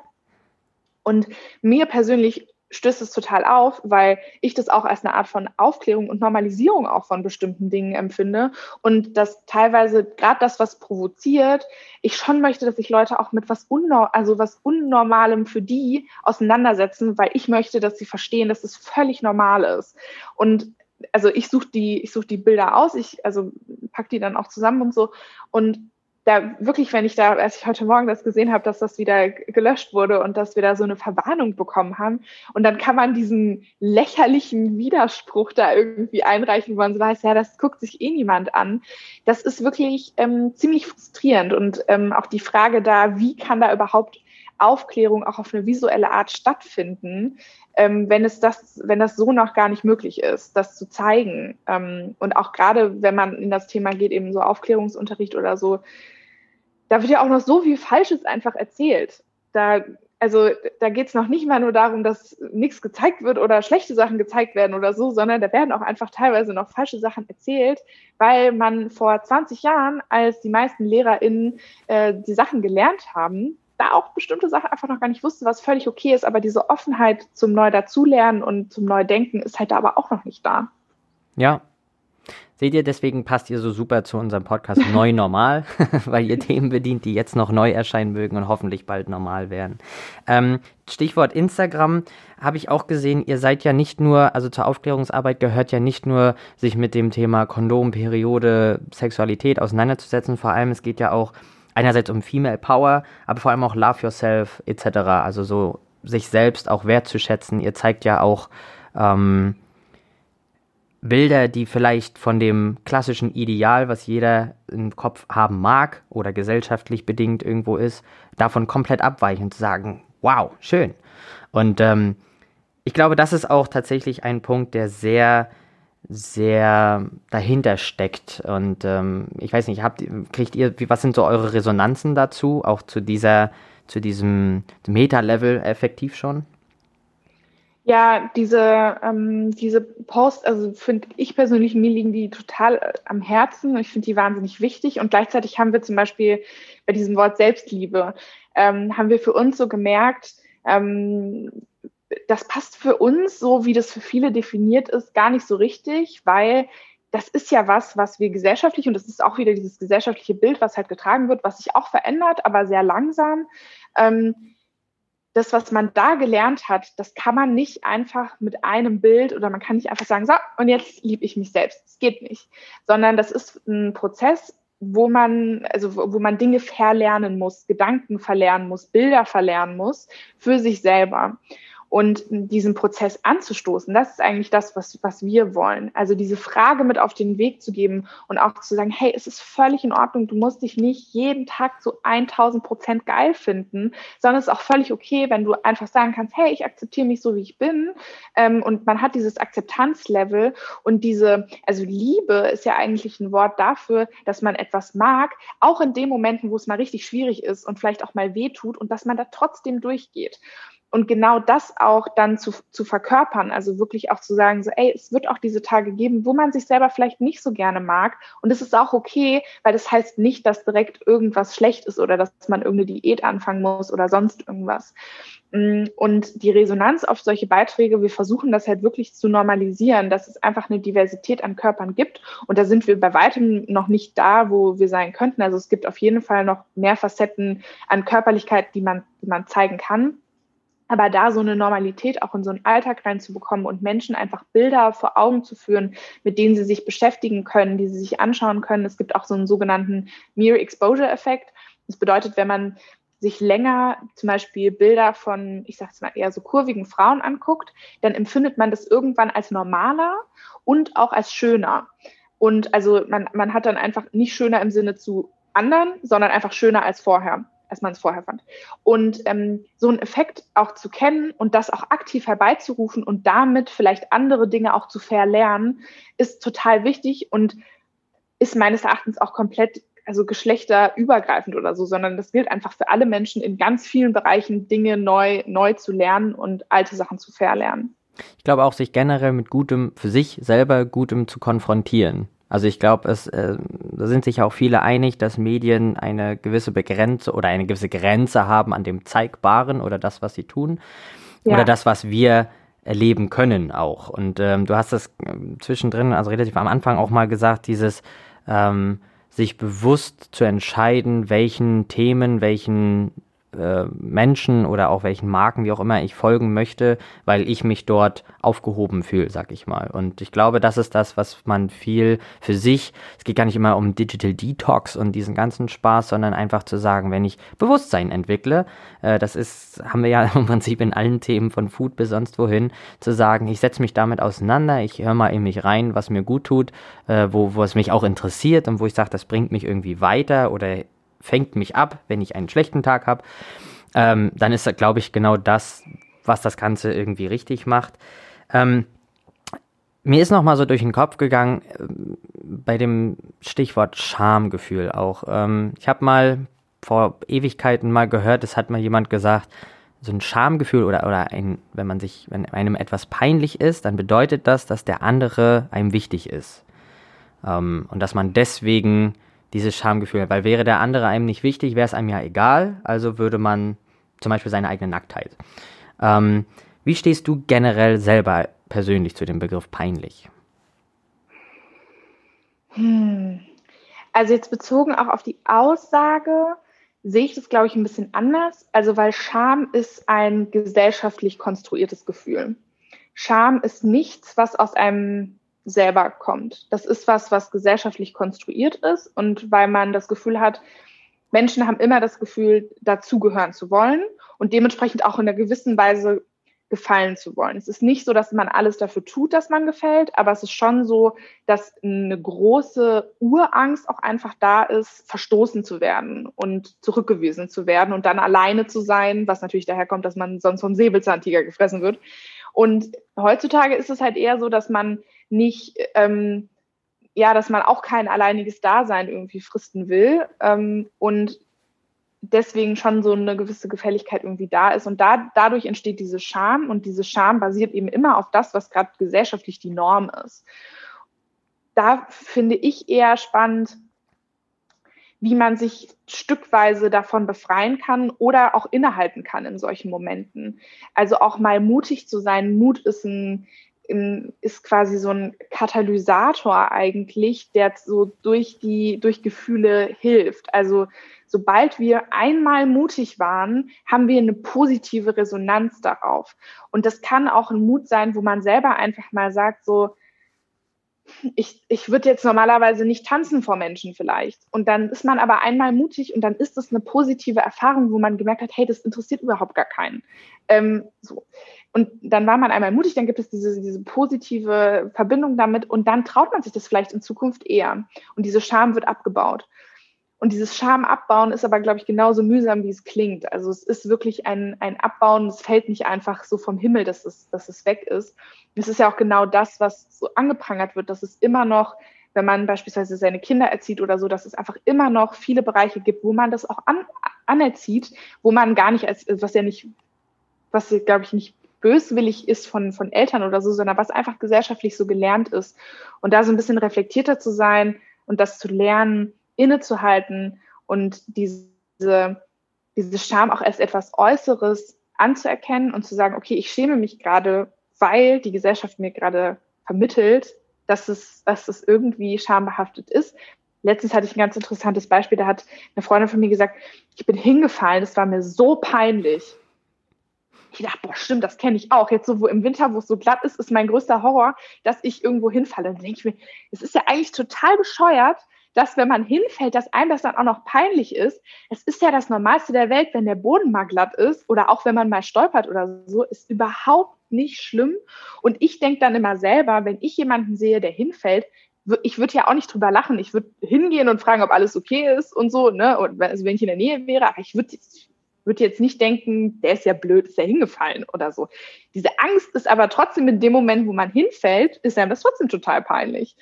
Und mir persönlich stößt es total auf, weil ich das auch als eine Art von Aufklärung und Normalisierung auch von bestimmten Dingen empfinde und dass teilweise gerade das, was provoziert, ich schon möchte, dass sich Leute auch mit was Unnor also was Unnormalem für die auseinandersetzen, weil ich möchte, dass sie verstehen, dass es völlig normal ist. Und also ich suche die, ich suche die Bilder aus, ich also pack die dann auch zusammen und so und da wirklich, wenn ich da, als ich heute Morgen das gesehen habe, dass das wieder gelöscht wurde und dass wir da so eine Verwarnung bekommen haben. Und dann kann man diesen lächerlichen Widerspruch da irgendwie einreichen, wo man so weiß, ja, das guckt sich eh niemand an. Das ist wirklich ähm, ziemlich frustrierend. Und ähm, auch die Frage da, wie kann da überhaupt Aufklärung auch auf eine visuelle Art stattfinden, ähm, wenn es das, wenn das so noch gar nicht möglich ist, das zu zeigen. Ähm, und auch gerade, wenn man in das Thema geht, eben so Aufklärungsunterricht oder so, da wird ja auch noch so viel Falsches einfach erzählt. Da, also da geht es noch nicht mal nur darum, dass nichts gezeigt wird oder schlechte Sachen gezeigt werden oder so, sondern da werden auch einfach teilweise noch falsche Sachen erzählt, weil man vor 20 Jahren, als die meisten LehrerInnen äh, die Sachen gelernt haben, da auch bestimmte Sachen einfach noch gar nicht wusste, was völlig okay ist, aber diese Offenheit zum Neu-Dazulernen und zum Neudenken ist halt da aber auch noch nicht da. Ja, Seht ihr, deswegen passt ihr so super zu unserem Podcast Neu Normal, weil ihr Themen bedient, die jetzt noch neu erscheinen mögen und hoffentlich bald normal werden. Ähm, Stichwort Instagram habe ich auch gesehen, ihr seid ja nicht nur, also zur Aufklärungsarbeit gehört ja nicht nur, sich mit dem Thema Kondom, Periode, Sexualität auseinanderzusetzen, vor allem es geht ja auch einerseits um Female Power, aber vor allem auch Love Yourself etc. Also so sich selbst auch wertzuschätzen. Ihr zeigt ja auch ähm, Bilder, die vielleicht von dem klassischen Ideal, was jeder im Kopf haben mag oder gesellschaftlich bedingt irgendwo ist, davon komplett abweichen und zu sagen, wow, schön. Und ähm, ich glaube, das ist auch tatsächlich ein Punkt, der sehr, sehr dahinter steckt. Und ähm, ich weiß nicht, habt, kriegt ihr, was sind so eure Resonanzen dazu, auch zu dieser, zu diesem Meta-Level effektiv schon? Ja, diese, ähm, diese Post, also finde ich persönlich, mir liegen die total äh, am Herzen. Ich finde die wahnsinnig wichtig. Und gleichzeitig haben wir zum Beispiel bei diesem Wort Selbstliebe, ähm, haben wir für uns so gemerkt, ähm, das passt für uns, so wie das für viele definiert ist, gar nicht so richtig, weil das ist ja was, was wir gesellschaftlich, und das ist auch wieder dieses gesellschaftliche Bild, was halt getragen wird, was sich auch verändert, aber sehr langsam. Ähm, das, was man da gelernt hat, das kann man nicht einfach mit einem Bild oder man kann nicht einfach sagen, so, und jetzt liebe ich mich selbst. Das geht nicht. Sondern das ist ein Prozess, wo man, also wo man Dinge verlernen muss, Gedanken verlernen muss, Bilder verlernen muss für sich selber und diesen Prozess anzustoßen. Das ist eigentlich das, was, was wir wollen. Also diese Frage mit auf den Weg zu geben und auch zu sagen, hey, es ist völlig in Ordnung, du musst dich nicht jeden Tag zu 1000 Prozent geil finden, sondern es ist auch völlig okay, wenn du einfach sagen kannst, hey, ich akzeptiere mich so, wie ich bin. Ähm, und man hat dieses Akzeptanzlevel und diese, also Liebe ist ja eigentlich ein Wort dafür, dass man etwas mag, auch in den Momenten, wo es mal richtig schwierig ist und vielleicht auch mal weh tut und dass man da trotzdem durchgeht und genau das auch dann zu, zu verkörpern, also wirklich auch zu sagen, so, ey, es wird auch diese Tage geben, wo man sich selber vielleicht nicht so gerne mag. Und es ist auch okay, weil das heißt nicht, dass direkt irgendwas schlecht ist oder dass man irgendeine Diät anfangen muss oder sonst irgendwas. Mm, und die Resonanz auf solche Beiträge, wir versuchen das halt wirklich zu normalisieren, dass es einfach eine Diversität an Körpern gibt. Und da sind wir bei weitem noch nicht da, wo wir sein könnten. Also es gibt auf jeden Fall noch mehr Facetten an Körperlichkeit, die man, die man zeigen kann. Aber da so eine Normalität auch in so einen Alltag reinzubekommen und Menschen einfach Bilder vor Augen zu führen, mit denen sie sich beschäftigen können, die sie sich anschauen können. Es gibt auch so einen sogenannten Mere Exposure Effekt. Das bedeutet, wenn man sich länger zum Beispiel Bilder von, ich sage es mal eher so kurvigen Frauen anguckt, dann empfindet man das irgendwann als normaler und auch als schöner. Und also man, man hat dann einfach nicht schöner im Sinne zu anderen, sondern einfach schöner als vorher als man es vorher fand. Und ähm, so einen Effekt auch zu kennen und das auch aktiv herbeizurufen und damit vielleicht andere Dinge auch zu verlernen, ist total wichtig und ist meines Erachtens auch komplett also geschlechterübergreifend oder so, sondern das gilt einfach für alle Menschen in ganz vielen Bereichen, Dinge neu, neu zu lernen und alte Sachen zu verlernen. Ich glaube auch, sich generell mit Gutem, für sich selber Gutem zu konfrontieren. Also ich glaube, es äh, da sind sich auch viele einig, dass Medien eine gewisse Begrenze oder eine gewisse Grenze haben an dem Zeigbaren oder das, was sie tun. Ja. Oder das, was wir erleben können auch. Und ähm, du hast das ähm, zwischendrin, also relativ am Anfang auch mal gesagt, dieses ähm, sich bewusst zu entscheiden, welchen Themen, welchen äh, Menschen oder auch welchen Marken, wie auch immer, ich folgen möchte, weil ich mich dort aufgehoben fühle, sag ich mal. Und ich glaube, das ist das, was man viel für sich, es geht gar nicht immer um Digital Detox und diesen ganzen Spaß, sondern einfach zu sagen, wenn ich Bewusstsein entwickle, äh, das ist, haben wir ja im Prinzip in allen Themen von Food bis sonst wohin, zu sagen, ich setze mich damit auseinander, ich höre mal in mich rein, was mir gut tut, äh, wo, wo es mich auch interessiert und wo ich sage, das bringt mich irgendwie weiter oder fängt mich ab, wenn ich einen schlechten Tag habe, ähm, dann ist, glaube ich, genau das, was das Ganze irgendwie richtig macht. Ähm, mir ist noch mal so durch den Kopf gegangen äh, bei dem Stichwort Schamgefühl auch. Ähm, ich habe mal vor Ewigkeiten mal gehört, es hat mal jemand gesagt, so ein Schamgefühl oder, oder ein, wenn man sich, wenn einem etwas peinlich ist, dann bedeutet das, dass der andere einem wichtig ist. Ähm, und dass man deswegen dieses Schamgefühl, weil wäre der andere einem nicht wichtig, wäre es einem ja egal, also würde man zum Beispiel seine eigene Nacktheit. Ähm, wie stehst du generell selber persönlich zu dem Begriff peinlich? Hm. Also jetzt bezogen auch auf die Aussage, sehe ich das, glaube ich, ein bisschen anders. Also weil Scham ist ein gesellschaftlich konstruiertes Gefühl. Scham ist nichts, was aus einem selber kommt. Das ist was, was gesellschaftlich konstruiert ist und weil man das Gefühl hat, Menschen haben immer das Gefühl, dazugehören zu wollen und dementsprechend auch in einer gewissen Weise gefallen zu wollen. Es ist nicht so, dass man alles dafür tut, dass man gefällt, aber es ist schon so, dass eine große Urangst auch einfach da ist, verstoßen zu werden und zurückgewiesen zu werden und dann alleine zu sein, was natürlich daher kommt, dass man sonst vom Säbelzahntiger gefressen wird. Und heutzutage ist es halt eher so, dass man nicht, ähm, ja, dass man auch kein alleiniges Dasein irgendwie fristen will ähm, und deswegen schon so eine gewisse Gefälligkeit irgendwie da ist. Und da, dadurch entsteht diese Scham und diese Scham basiert eben immer auf das, was gerade gesellschaftlich die Norm ist. Da finde ich eher spannend, wie man sich stückweise davon befreien kann oder auch innehalten kann in solchen Momenten. Also auch mal mutig zu sein. Mut ist ein, ist quasi so ein Katalysator eigentlich, der so durch die, durch Gefühle hilft. Also sobald wir einmal mutig waren, haben wir eine positive Resonanz darauf. Und das kann auch ein Mut sein, wo man selber einfach mal sagt, so, ich, ich würde jetzt normalerweise nicht tanzen vor Menschen vielleicht. Und dann ist man aber einmal mutig und dann ist es eine positive Erfahrung, wo man gemerkt hat, hey, das interessiert überhaupt gar keinen. Ähm, so. Und dann war man einmal mutig, dann gibt es diese, diese positive Verbindung damit und dann traut man sich das vielleicht in Zukunft eher. Und diese Scham wird abgebaut. Und dieses Scham abbauen ist aber, glaube ich, genauso mühsam, wie es klingt. Also es ist wirklich ein, ein Abbauen, es fällt nicht einfach so vom Himmel, dass es, dass es weg ist. Es ist ja auch genau das, was so angeprangert wird, dass es immer noch, wenn man beispielsweise seine Kinder erzieht oder so, dass es einfach immer noch viele Bereiche gibt, wo man das auch an, anerzieht, wo man gar nicht als, was ja nicht, was glaube ich nicht böswillig ist von, von Eltern oder so, sondern was einfach gesellschaftlich so gelernt ist. Und da so ein bisschen reflektierter zu sein und das zu lernen, innezuhalten und diese, diese Scham auch als etwas Äußeres anzuerkennen und zu sagen, okay, ich schäme mich gerade, weil die Gesellschaft mir gerade vermittelt, dass es, dass es irgendwie schambehaftet ist. Letztens hatte ich ein ganz interessantes Beispiel, da hat eine Freundin von mir gesagt, ich bin hingefallen, das war mir so peinlich. Ich dachte, boah, stimmt, das kenne ich auch. Jetzt so, wo im Winter, wo es so glatt ist, ist mein größter Horror, dass ich irgendwo hinfalle. Und dann denke ich mir, es ist ja eigentlich total bescheuert, dass wenn man hinfällt, dass einem das dann auch noch peinlich ist. Es ist ja das Normalste der Welt, wenn der Boden mal glatt ist oder auch wenn man mal stolpert oder so, ist überhaupt nicht schlimm. Und ich denke dann immer selber, wenn ich jemanden sehe, der hinfällt, ich würde ja auch nicht drüber lachen. Ich würde hingehen und fragen, ob alles okay ist und so, ne? Und also wenn ich in der Nähe wäre, aber ich würde würde jetzt nicht denken, der ist ja blöd, ist ja hingefallen oder so. Diese Angst ist aber trotzdem in dem Moment, wo man hinfällt, ist einem das trotzdem total peinlich.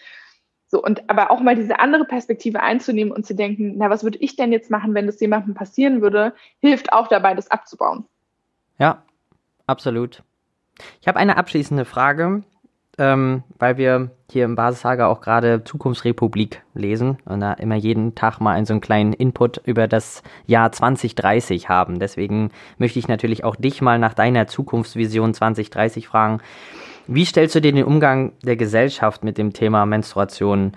So, und aber auch mal diese andere Perspektive einzunehmen und zu denken, na, was würde ich denn jetzt machen, wenn das jemandem passieren würde, hilft auch dabei, das abzubauen. Ja, absolut. Ich habe eine abschließende Frage, ähm, weil wir hier im Basishager auch gerade Zukunftsrepublik lesen und da immer jeden Tag mal einen so einen kleinen Input über das Jahr 2030 haben. Deswegen möchte ich natürlich auch dich mal nach deiner Zukunftsvision 2030 fragen. Wie stellst du dir den Umgang der Gesellschaft mit dem Thema Menstruation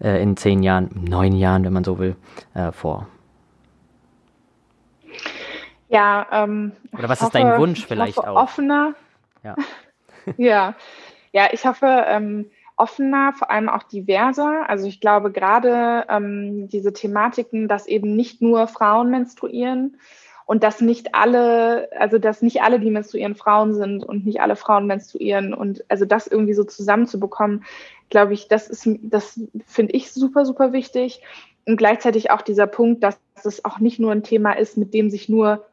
äh, in zehn Jahren, neun Jahren, wenn man so will, äh, vor? Ja, ähm, oder was ist hoffe, dein Wunsch vielleicht auch? Offener. Ja. ja. Ja, ich hoffe ähm, offener, vor allem auch diverser. Also ich glaube gerade ähm, diese Thematiken, dass eben nicht nur Frauen menstruieren, und dass nicht alle, also dass nicht alle, die menstruieren, Frauen sind und nicht alle Frauen menstruieren und also das irgendwie so zusammenzubekommen, glaube ich, das ist, das finde ich super, super wichtig. Und gleichzeitig auch dieser Punkt, dass es auch nicht nur ein Thema ist, mit dem sich nur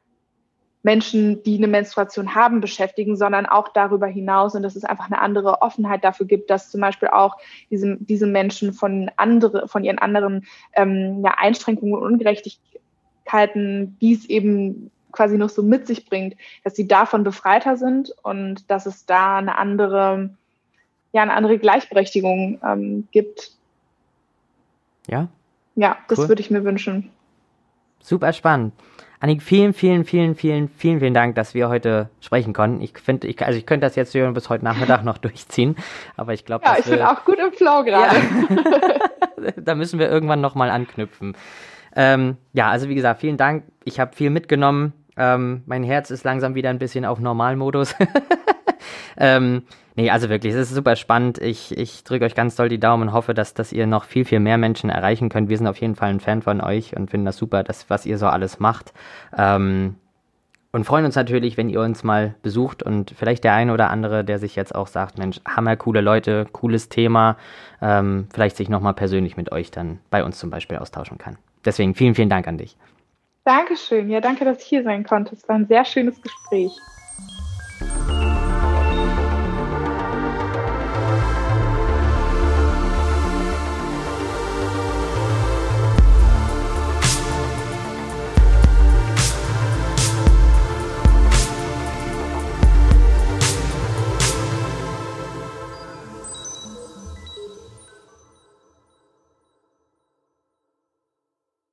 Menschen, die eine Menstruation haben, beschäftigen, sondern auch darüber hinaus und dass es einfach eine andere Offenheit dafür gibt, dass zum Beispiel auch diese, diese Menschen von andere, von ihren anderen ähm, ja, Einschränkungen und Ungerechtigkeiten die es eben quasi noch so mit sich bringt, dass sie davon befreiter sind und dass es da eine andere, ja, eine andere Gleichberechtigung ähm, gibt. Ja? Ja, das cool. würde ich mir wünschen. Super spannend. Annik, vielen, vielen, vielen, vielen, vielen, vielen Dank, dass wir heute sprechen konnten. Ich finde, ich, also ich könnte das jetzt bis heute Nachmittag noch durchziehen, aber ich glaube, ja, ich bin auch gut im Flow gerade. Ja. da müssen wir irgendwann nochmal anknüpfen. Ähm, ja, also wie gesagt, vielen Dank. Ich habe viel mitgenommen. Ähm, mein Herz ist langsam wieder ein bisschen auf Normalmodus. ähm, nee, also wirklich, es ist super spannend. Ich, ich drücke euch ganz doll die Daumen und hoffe, dass, dass ihr noch viel, viel mehr Menschen erreichen könnt. Wir sind auf jeden Fall ein Fan von euch und finden das super, dass, was ihr so alles macht. Ähm, und freuen uns natürlich, wenn ihr uns mal besucht und vielleicht der eine oder andere, der sich jetzt auch sagt, Mensch, hammer coole Leute, cooles Thema, ähm, vielleicht sich nochmal persönlich mit euch dann bei uns zum Beispiel austauschen kann. Deswegen vielen, vielen Dank an dich. Dankeschön. Ja, danke, dass ich hier sein konnte. Es war ein sehr schönes Gespräch.